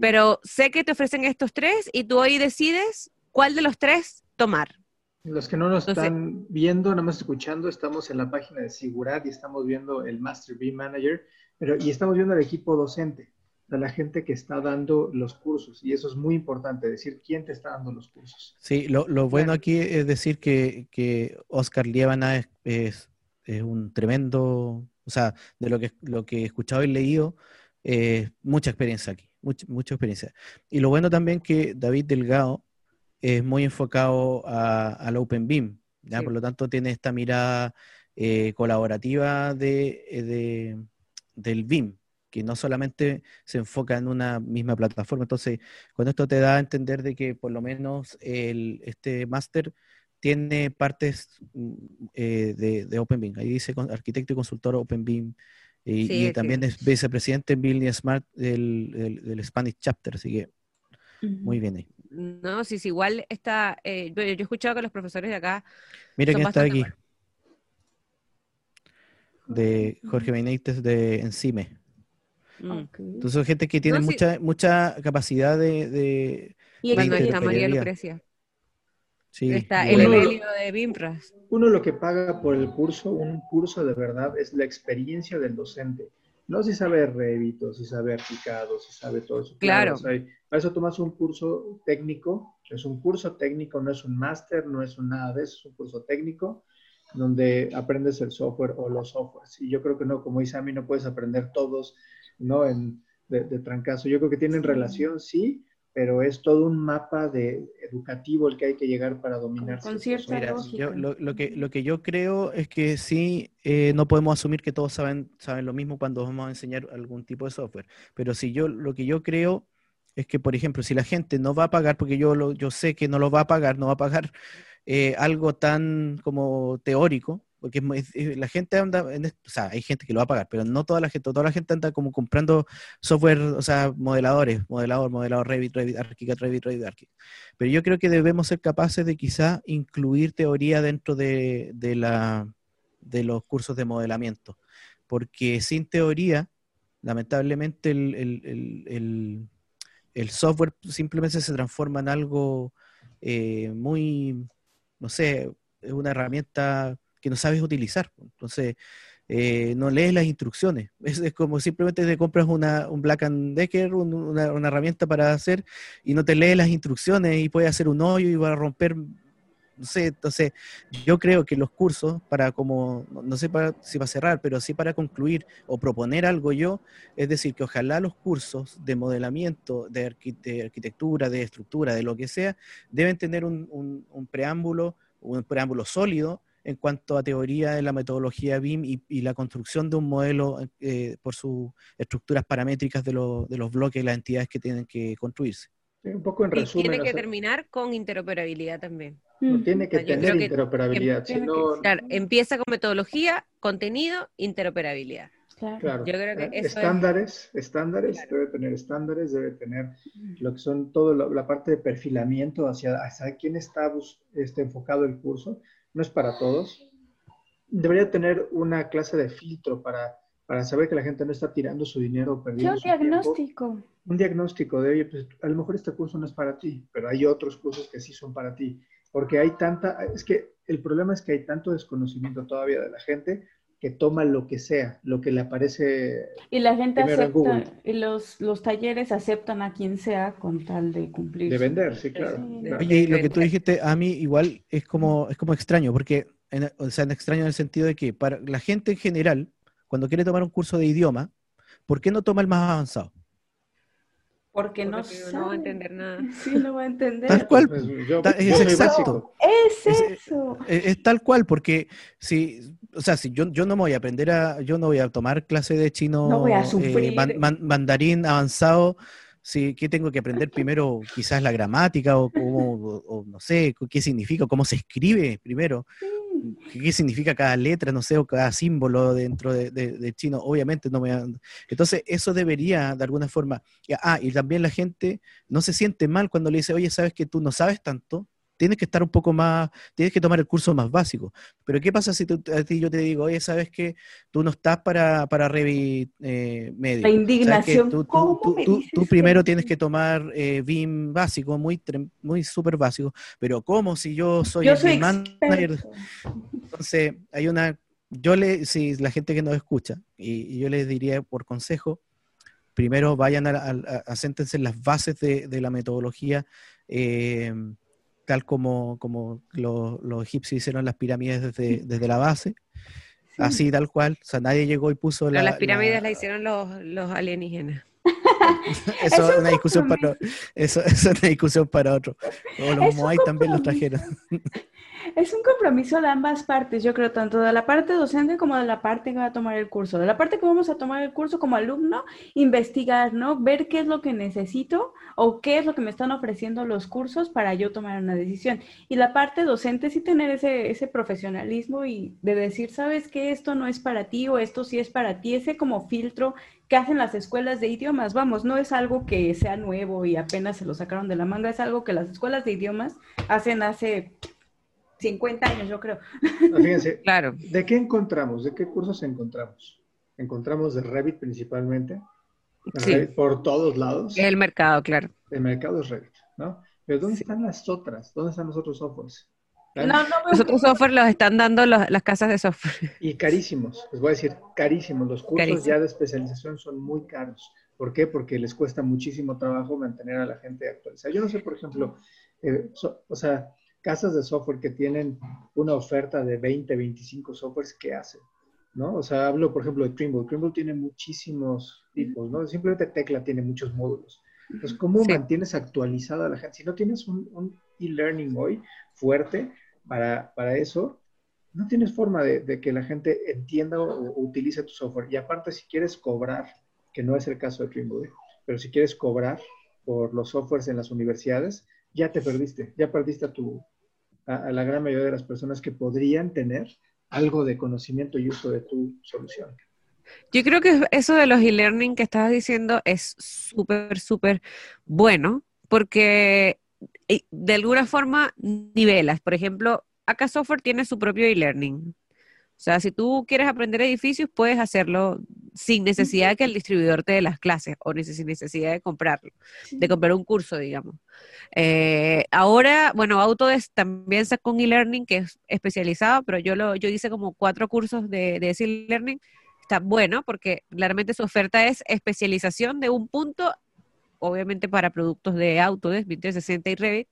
[SPEAKER 3] pero sé que te ofrecen estos tres y tú ahí decides cuál de los tres tomar.
[SPEAKER 4] Los que no nos
[SPEAKER 3] Entonces-
[SPEAKER 4] están viendo, nada más escuchando, estamos en la página de Sigurat y estamos viendo el Master B Manager, pero y estamos viendo el equipo docente, de la gente que está dando los cursos. Y eso es muy importante, decir quién te está dando los cursos.
[SPEAKER 1] Sí, lo, lo bueno aquí es decir que, que Oscar Liébana es, es, es un tremendo, o sea, de lo que, lo que he escuchado y leído, eh, mucha experiencia aquí, mucha, mucha experiencia. Y lo bueno también que David Delgado es muy enfocado a- al Open Beam, ¿ya?
[SPEAKER 3] Sí.
[SPEAKER 1] por lo tanto tiene esta mirada eh, colaborativa de, eh, de- del BIM, que no solamente se enfoca en una misma plataforma. Entonces, con esto te da a entender de que por lo menos el, este máster tiene partes mm, eh, de, de OpenBeam. Ahí dice arquitecto y consultor OpenBeam. Y,
[SPEAKER 3] Sí,
[SPEAKER 1] y
[SPEAKER 3] sí.
[SPEAKER 1] también es vicepresidente en Building Smart del, del- del Spanish Chapter, así que muy bien ahí.
[SPEAKER 3] No, si es igual está, eh, yo, yo he escuchado que los profesores de acá
[SPEAKER 1] Mira quién está aquí, de Jorge Benítez de Encime.
[SPEAKER 3] mm.
[SPEAKER 2] Ok.
[SPEAKER 1] Entonces, son gente que tiene
[SPEAKER 3] No, sí.
[SPEAKER 1] mucha, mucha capacidad de, de-
[SPEAKER 2] Y
[SPEAKER 1] de
[SPEAKER 3] está María. Lucrecia,
[SPEAKER 1] sí,
[SPEAKER 3] está el Evelio de Bimpras.
[SPEAKER 4] Uno lo que paga por el curso, un curso de verdad, es la experiencia del docente. no si sabe Revit, o si sabe Picado, si sabe todo eso.
[SPEAKER 3] Claro.
[SPEAKER 4] para eso tomas un curso técnico, es un curso técnico, no es un máster, no es un nada de eso, es un curso técnico donde aprendes el software o los softwares. Y yo creo que no, como dice a mí, no puedes aprender todos, ¿no? En, de, de trancazo. Yo creo que tienen relación, sí, pero es todo un mapa de educativo el que hay que llegar para dominar.
[SPEAKER 2] Con cierta
[SPEAKER 1] Mira, yo- lo, lo que, lo que yo creo es que sí, eh, no podemos asumir que todos saben, saben lo mismo cuando vamos a enseñar algún tipo de software. Pero si yo, lo que yo creo es que, por ejemplo, si la gente no va a pagar, porque yo, lo, yo sé que no lo va a pagar, no va a pagar eh, algo tan como teórico, porque la gente anda, o sea, hay gente que lo va a pagar, pero no toda la gente, toda la gente anda como comprando software, o sea, modeladores, modelador, modelador Revit, Revit, ArchiCAD, Revit, Revit, ArchiCAD. Pero yo creo que debemos ser capaces de quizá incluir teoría dentro de, de la, de los cursos de modelamiento, porque sin teoría, lamentablemente, el- el- el software simplemente se transforma en algo eh, muy, no sé, es una herramienta que no sabes utilizar. Entonces, eh, no lees las instrucciones. Es, como simplemente te compras una, un Black and Decker, un- una, herramienta para hacer, y no te lees las instrucciones y puedes hacer un hoyo y va a romper, no sé, entonces yo creo que los cursos para como, no- sé para, si para cerrar, pero sí para concluir o proponer algo yo, es decir, que ojalá los cursos de modelamiento, de, arqui- de arquitectura, de estructura, de lo que sea, deben tener un preámbulo, un preámbulo sólido en cuanto a teoría de la metodología BIM y, y la construcción de un modelo eh, por sus estructuras paramétricas de, los- de los bloques y las entidades que tienen que construirse.
[SPEAKER 4] Sí, un poco en
[SPEAKER 3] Y
[SPEAKER 4] resumen.
[SPEAKER 3] tiene
[SPEAKER 4] o
[SPEAKER 3] que
[SPEAKER 4] sea,
[SPEAKER 3] terminar con interoperabilidad también.
[SPEAKER 4] no tiene que
[SPEAKER 3] Yo
[SPEAKER 4] tener interoperabilidad.
[SPEAKER 3] que-
[SPEAKER 4] si no-
[SPEAKER 3] Claro, empieza con metodología, contenido, interoperabilidad.
[SPEAKER 2] Claro.
[SPEAKER 4] Claro.
[SPEAKER 3] Yo creo que
[SPEAKER 4] Eh,
[SPEAKER 3] eso es-
[SPEAKER 4] estándares, estándares,
[SPEAKER 3] Claro.
[SPEAKER 4] debe tener estándares, debe tener lo que son toda la, la parte de perfilamiento hacia, hacia quién está este, enfocado el curso. No es para todos. Debería tener una clase de filtro para, para saber que la gente no está tirando su dinero o
[SPEAKER 2] Sí,
[SPEAKER 4] perdiendo
[SPEAKER 2] un
[SPEAKER 4] tiempo.
[SPEAKER 2] diagnóstico.
[SPEAKER 4] Un diagnóstico de, oye, pues a lo mejor este curso no es para ti, pero hay otros cursos que sí son para ti. Porque hay tanta, es que el problema es que hay tanto desconocimiento todavía de la gente que toma lo que sea, lo que le aparece
[SPEAKER 2] Y la gente acepta, y los, los talleres aceptan a quien sea con tal de cumplir.
[SPEAKER 4] de vender, sí, claro.
[SPEAKER 2] Sí.
[SPEAKER 4] claro.
[SPEAKER 1] Oye, y lo que tú dijiste a mí igual es como, es como extraño, porque, en- o sea, extraño en el sentido de que para la gente en general, cuando quiere tomar un curso de idioma, ¿por qué no toma el más avanzado?
[SPEAKER 2] Porque no
[SPEAKER 3] Porque no va a entender nada.
[SPEAKER 2] Sí, no va a entender.
[SPEAKER 1] Tal cual.
[SPEAKER 4] Pues, yo-
[SPEAKER 1] es exacto.
[SPEAKER 2] Es
[SPEAKER 1] Es-
[SPEAKER 2] eso.
[SPEAKER 1] Es, es tal cual, porque si, o sea, si yo, yo no me voy a aprender a, yo no voy a tomar clase de chino
[SPEAKER 2] No voy a
[SPEAKER 1] eh,
[SPEAKER 2] sufrir.
[SPEAKER 1] man- man- mandarín avanzado, si, ¿qué tengo que aprender primero? Quizás la gramática o cómo, o, o no sé, qué significa, cómo se escribe primero. ¿Qué qué significa cada letra, no sé, o cada símbolo dentro de, de- de chino? Obviamente no me... Entonces, eso debería, de alguna forma... Ah, y también la gente no se siente mal cuando le dice, oye, sabes que tú no sabes tanto, tienes que estar un poco más, tienes que tomar el curso más básico. Pero ¿qué pasa si tú- a ti yo te digo, oye, sabes que tú no estás para, para Revit eh, medio?
[SPEAKER 2] La indignación.
[SPEAKER 1] Tú, tú-
[SPEAKER 2] ¿Cómo
[SPEAKER 1] tú-
[SPEAKER 2] me
[SPEAKER 1] tú-
[SPEAKER 2] dices
[SPEAKER 1] tú primero
[SPEAKER 2] que-
[SPEAKER 1] tienes que tomar eh, BIM básico, muy, muy súper básico, pero ¿cómo si yo soy
[SPEAKER 2] Yo
[SPEAKER 1] el
[SPEAKER 2] soy
[SPEAKER 1] manager? Entonces, hay una, yo le, si la gente que nos escucha, y, y yo les diría por consejo, primero vayan a, a, a- las bases de, de la metodología, eh, tal como, como lo- los egipcios hicieron las pirámides desde, desde la base, así tal cual, o sea, nadie llegó y puso
[SPEAKER 3] Pero
[SPEAKER 1] la...
[SPEAKER 3] las pirámides
[SPEAKER 1] la-
[SPEAKER 3] las hicieron los, los alienígenas.
[SPEAKER 1] eso
[SPEAKER 2] Es
[SPEAKER 1] es
[SPEAKER 2] un
[SPEAKER 1] una discusión para, eso, eso es una discusión para otro. O los Moai también los trajeron.
[SPEAKER 2] Es un compromiso de ambas partes, yo creo, tanto de la parte docente como de la parte que va a tomar el curso. De la parte que vamos a tomar el curso como alumno, investigar, ¿no? Ver qué es lo que necesito o qué es lo que me están ofreciendo los cursos para yo tomar una decisión. Y la parte docente sí tener ese, ese profesionalismo y de decir, sabes que esto no es para ti o esto sí es para ti, ese como filtro que hacen las escuelas de idiomas. Vamos, no es algo que sea nuevo y apenas se lo sacaron de la manga, es algo que las escuelas de idiomas hacen hace 50 años, yo creo.
[SPEAKER 4] Ah, Fíjense,
[SPEAKER 3] Claro.
[SPEAKER 4] ¿de qué encontramos? ¿De qué cursos encontramos? Encontramos de Revit principalmente,
[SPEAKER 3] Sí.
[SPEAKER 4] Revit por todos lados.
[SPEAKER 3] El mercado, claro.
[SPEAKER 4] El mercado es Revit, ¿no? Pero ¿dónde
[SPEAKER 2] Sí.
[SPEAKER 4] están las otras? ¿Dónde están los otros softwares?
[SPEAKER 2] No, no veo
[SPEAKER 3] Los otros software los están dando los- las casas de software.
[SPEAKER 4] Y carísimos, les voy a decir, carísimos. Los cursos
[SPEAKER 3] Carísimo.
[SPEAKER 4] ya de especialización son muy caros. ¿Por qué? Porque les cuesta muchísimo trabajo mantener a la gente actualizada. Yo no sé, por ejemplo, eh, so- o sea, casas de software que tienen una oferta de 20, 25 softwares, ¿qué hacen? ¿No? O sea, hablo, por ejemplo, de Trimble. Trimble tiene muchísimos tipos, ¿no? Simplemente Tecla tiene muchos módulos. Entonces, ¿cómo
[SPEAKER 3] Sí.
[SPEAKER 4] mantienes actualizada a la gente? Si no tienes un, un e-learning hoy fuerte para, para eso, no tienes forma de, que la gente entienda o, utilice tu software. Y aparte, si quieres cobrar, que no es el caso de Trimble, pero si quieres cobrar por los softwares en las universidades, ya te perdiste, ya perdiste a, tu, a, la gran mayoría de las personas que podrían tener algo de conocimiento y uso de tu solución.
[SPEAKER 3] Yo creo que eso de los e-learning que estabas diciendo es súper, súper bueno, porque de alguna forma nivelas. Por ejemplo, acá Software tiene su propio e-learning. O sea, si tú quieres aprender edificios, puedes hacerlo sin necesidad de que el distribuidor te dé las clases o sin necesidad de comprarlo, de comprar un curso, digamos. Eh, ahora, bueno, Autodesk también sacó un e-learning que es especializado, pero yo lo, yo hice como cuatro cursos de, de ese e-learning. Está bueno porque claramente su oferta es especialización de un punto, obviamente para productos de Autodesk, 2060 y Revit,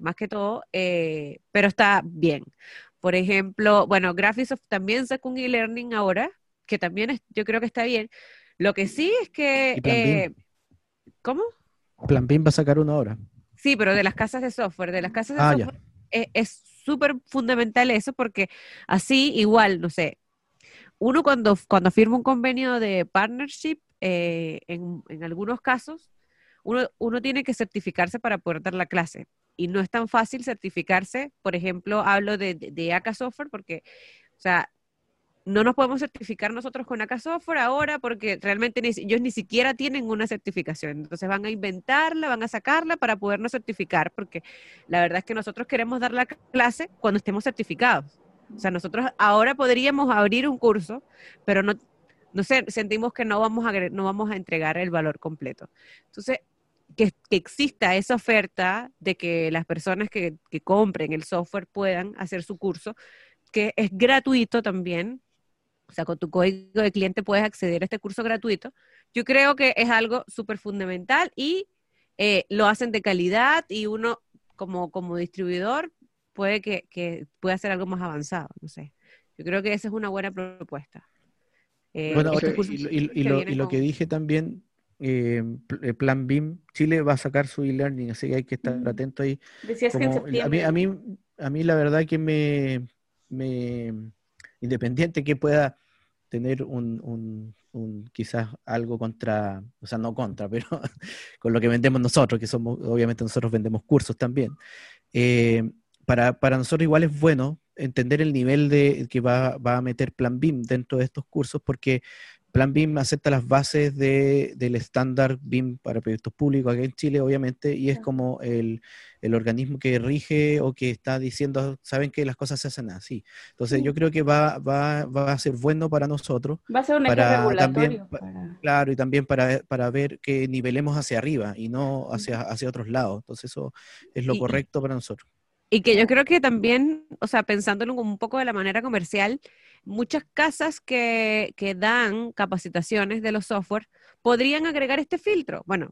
[SPEAKER 3] más que todo, eh, pero está bien. Por ejemplo, bueno, Graphisoft también sacó un e-learning ahora, que también es- yo creo que está bien. Lo que sí es que... Eh, ¿Cómo?
[SPEAKER 1] Plan BIM va a sacar una hora.
[SPEAKER 3] Sí, pero de las casas de software, de las casas de
[SPEAKER 1] Ah,
[SPEAKER 3] software es- es súper fundamental eso porque así igual, no sé, uno cuando, cuando firma un convenio de partnership, eh, en, en algunos casos, uno, uno tiene que certificarse para poder dar la clase. Y no es tan fácil certificarse, por ejemplo, hablo de, de, de Software porque, o sea, no nos podemos certificar nosotros con AK Software ahora porque realmente ni, ellos ni siquiera tienen una certificación. Entonces van a inventarla, van a sacarla para podernos certificar porque la verdad es que nosotros queremos dar la clase cuando estemos certificados. O sea, nosotros ahora podríamos abrir un curso, pero no, no sentimos que no vamos, a, no vamos a entregar el valor completo. Entonces, que, que exista esa oferta de que las personas que, que compren el software puedan hacer su curso, que es gratuito también, o sea, con tu código de cliente puedes acceder a este curso gratuito. Yo creo que es algo súper fundamental y eh, lo hacen de calidad y uno como, como distribuidor puede que, que pueda hacer algo más avanzado, no sé. Yo creo que esa es una buena propuesta. Eh,
[SPEAKER 1] Bueno,
[SPEAKER 3] cursos
[SPEAKER 1] y, lo- y- y lo, y lo que dije también, eh, eh, Plan BIM, Chile va a sacar su e-learning, así que hay que estar
[SPEAKER 2] Mm.
[SPEAKER 1] atento ahí.
[SPEAKER 2] Decías que en
[SPEAKER 1] Como- a, mí, a, mí, a mí la verdad que me, me independiente que pueda tener un, un- un- quizás algo contra, o sea, no contra, pero con lo que vendemos nosotros, que somos, obviamente nosotros vendemos cursos también. eh, para, para nosotros igual es bueno entender el nivel de que va, va a meter Plan BIM dentro de estos cursos, porque Plan BIM acepta las bases de- del estándar BIM para proyectos públicos aquí en Chile, obviamente, y es como el, el organismo que rige o que está diciendo, saben que las cosas se hacen así. Entonces, yo
[SPEAKER 2] Mm.
[SPEAKER 1] creo que va, va, va a ser bueno para nosotros,
[SPEAKER 2] Va a ser un
[SPEAKER 1] para
[SPEAKER 2] regulatorio.
[SPEAKER 1] también pa-
[SPEAKER 2] para-
[SPEAKER 1] claro, y también para, para ver que nivelemos hacia arriba y no hacia, hacia otros lados. Entonces, eso es lo
[SPEAKER 3] Y-
[SPEAKER 1] correcto para nosotros.
[SPEAKER 3] Y que yo creo que también, o sea, pensándolo un poco de la manera comercial, muchas casas que, que dan capacitaciones de los software podrían agregar este filtro. Bueno,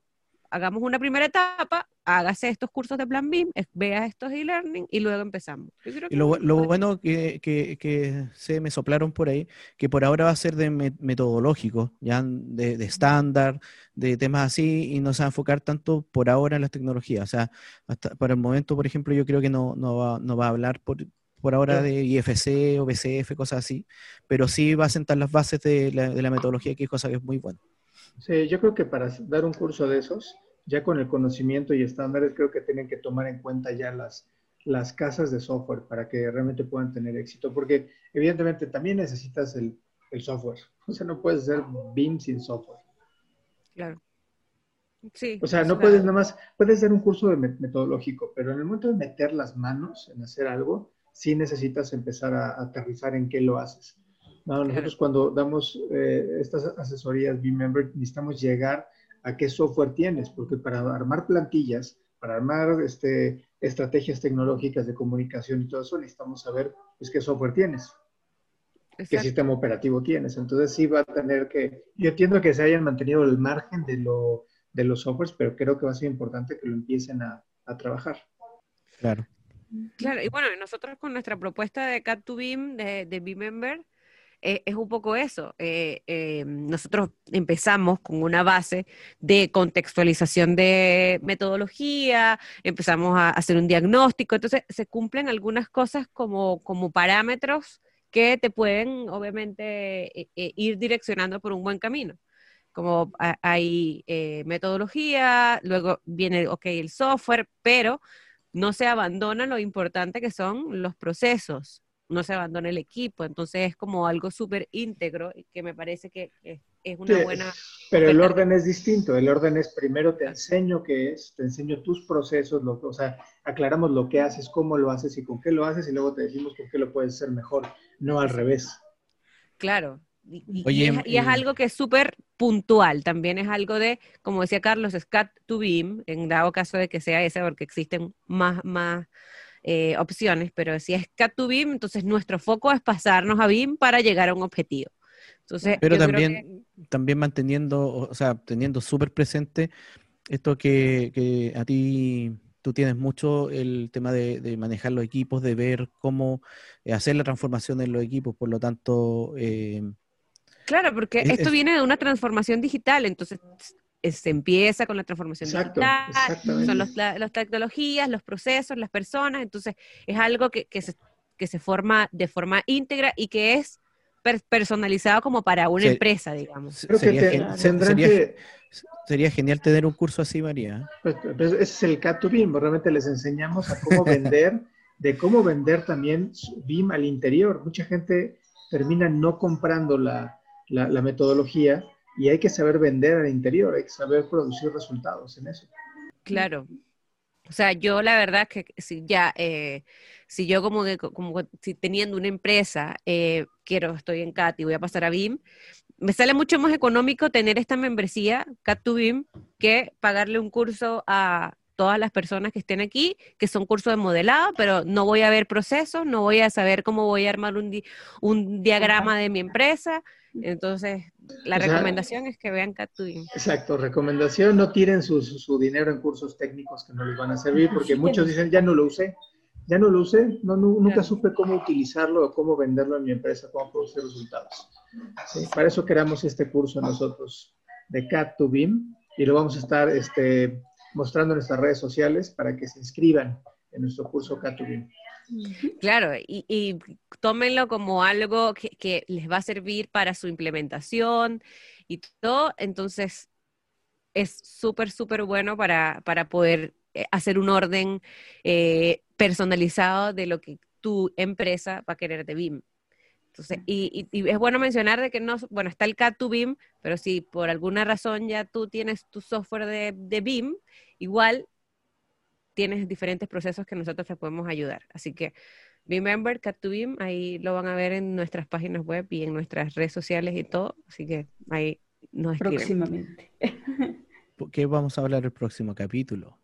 [SPEAKER 3] hagamos una primera etapa, hágase estos cursos de Plan BIM, vea estos e-learning y luego empezamos.
[SPEAKER 1] Y lo, bueno que, que, que se me soplaron por ahí, que por ahora va a ser de me- metodológico, ya de, de estándar, de temas así, y no se va a enfocar tanto por ahora en las tecnologías. O sea, hasta para el momento, por ejemplo, yo creo que no, no, va, no va a hablar por, por ahora de IFC o BCF, cosas así, pero sí va a sentar las bases de la, de la metodología, que es cosa que es muy buena.
[SPEAKER 4] Sí, yo creo que para dar un curso de esos, ya con el conocimiento y estándares, creo que tienen que tomar en cuenta ya las, las casas de software para que realmente puedan tener éxito, porque evidentemente también necesitas el, el software. O sea, no puedes hacer BIM sin software.
[SPEAKER 3] Claro. Sí.
[SPEAKER 4] O sea, no puedes nada más, puedes dar un curso de met- metodológico, pero en el momento de meter las manos en hacer algo, sí necesitas empezar a, a aterrizar en qué lo haces. No, nosotros cuando damos eh, estas asesorías B-Member necesitamos llegar a qué software tienes, porque para armar plantillas, para armar este, estrategias tecnológicas de comunicación y todo eso, necesitamos saber pues, qué software tienes, qué sistema operativo tienes. Entonces sí va a tener que, yo entiendo que se hayan mantenido el margen de, lo, de los softwares, pero creo que va a ser importante que lo empiecen a, a trabajar.
[SPEAKER 1] Claro.
[SPEAKER 3] Claro, y bueno, nosotros con nuestra propuesta de Cat2Beam, de, de B-Member, eh, es un poco eso. Eh, eh, nosotros empezamos con una base de contextualización de metodología, empezamos a hacer un diagnóstico, entonces se cumplen algunas cosas como, como parámetros que te pueden, obviamente, ir direccionando por un buen camino como hay metodología, luego viene, ok, el software, pero no se abandona lo importante que son los procesos, no se abandona el equipo, entonces es como algo súper íntegro y que me parece que es, una buena...
[SPEAKER 4] Pero el orden es distinto, el orden es primero te enseño qué es, te enseño tus procesos, lo, o sea, aclaramos lo que haces, cómo lo haces y con qué lo haces y luego te decimos con qué lo puedes hacer mejor, no al revés.
[SPEAKER 3] Claro, y, es, algo que es súper puntual, también es algo de, como decía Carlos, es cat to beam, en dado caso de que sea ese, porque existen más, más eh, opciones, pero si es cat to beam, entonces nuestro foco es pasarnos a beam para llegar a un objetivo. Entonces,
[SPEAKER 1] pero también, también manteniendo, o sea, teniendo súper presente esto que, que a ti tú tienes mucho el tema de, manejar los equipos, de ver cómo eh, hacer la transformación en los equipos, por lo tanto, eh,
[SPEAKER 3] Claro, porque esto viene de una transformación digital, entonces se empieza con la transformación digital, son las tecnologías, los procesos, las personas, entonces es algo que, se, que se forma de forma íntegra y que es personalizado como para una empresa, digamos.
[SPEAKER 1] sería, genial tener un curso así, María.
[SPEAKER 4] Pues, pues, ese es el Cat to BIM, realmente les enseñamos a cómo vender, de cómo vender también BIM al interior. Mucha gente termina no comprando la, la, metodología y hay que saber vender al interior, hay que saber producir resultados en eso.
[SPEAKER 3] Claro. O sea, yo la verdad que si ya, eh, si yo como, como si teniendo una empresa, eh, quiero, estoy en CAT y voy a pasar a BIM, me sale mucho más económico tener esta membresía, CAT to BIM, que pagarle un curso a todas las personas que estén aquí, que son cursos de modelado, pero no voy a ver procesos, no voy a saber cómo voy a armar un, un diagrama de mi empresa. Entonces, la recomendación es que vean CatTubing.
[SPEAKER 4] Exacto, recomendación, no tiren su, su, dinero en cursos técnicos que no les van a servir, porque muchos dicen, ya no lo usé, ya no lo usé, no, nunca supe cómo utilizarlo o cómo venderlo en mi empresa, cómo producir resultados. Para eso creamos este curso nosotros de cat y lo vamos a estar este, mostrando en nuestras redes sociales para que se inscriban en nuestro curso cat
[SPEAKER 3] Claro, y, tómenlo como algo que, les va a servir para su implementación y todo. Entonces, es súper, súper bueno para, poder eh, hacer un orden eh, personalizado de lo que tu empresa va a querer de BIM. Entonces, y, es bueno mencionar de que no, bueno, está el CAD to BIM, pero si por alguna razón ya tú tienes tu software de, de BIM, igual tienes diferentes procesos que nosotros te podemos ayudar. Así que Member, Cat2Beam, ahí lo van a ver en nuestras páginas web y en nuestras redes sociales y todo. Así que ahí nos escriben.
[SPEAKER 2] Próximamente.
[SPEAKER 1] qué vamos a hablar el próximo capítulo?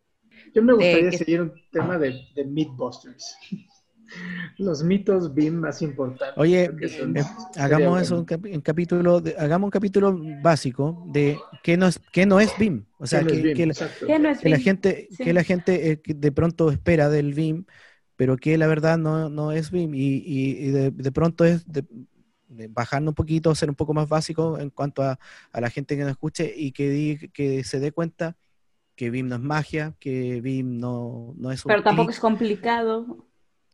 [SPEAKER 4] Yo me gustaría seguir un tema de, de Mythbusters. Los mitos BIM más importantes.
[SPEAKER 1] Oye, eh, hagamos eso, un, capítulo, hagamos un capítulo básico de qué no es, qué no es BIM. O sea, que, la, gente, que la gente eh, de pronto espera del BIM, pero que la verdad no, no es BIM. Y, de, pronto es bajando un poquito, ser un poco más básico en cuanto a, la gente que nos escuche y que, que se dé cuenta que BIM no es magia, que BIM no, no es
[SPEAKER 2] un Pero tampoco es complicado.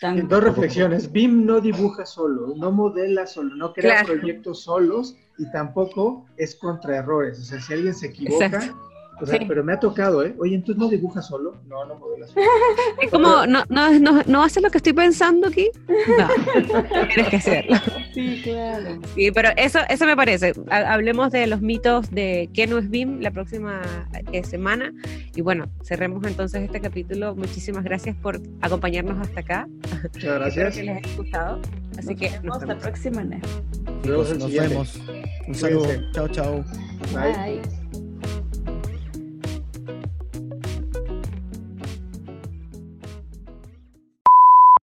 [SPEAKER 4] Dos reflexiones. BIM no dibuja solo, no modela solo, no crea proyectos solos y tampoco es contra errores. O sea, si alguien se equivoca, o sea, pero me ha tocado, ¿eh? Oye, entonces no dibuja solo. No, no modela solo.
[SPEAKER 3] Es como, ¿no, no, no, no haces lo que estoy pensando aquí? No, tienes que hacerlo.
[SPEAKER 2] Sí, claro.
[SPEAKER 3] Sí, pero eso, eso me parece. Hablemos de los mitos de qué no es BIM la próxima eh, semana. Y bueno, cerremos entonces este capítulo. Muchísimas gracias por acompañarnos hasta acá.
[SPEAKER 4] Muchas gracias.
[SPEAKER 3] Espero que les haya gustado. Así que
[SPEAKER 2] nos vemos la próxima.
[SPEAKER 1] Nos, vemos. Un saludo. Chao, chao.
[SPEAKER 2] Bye.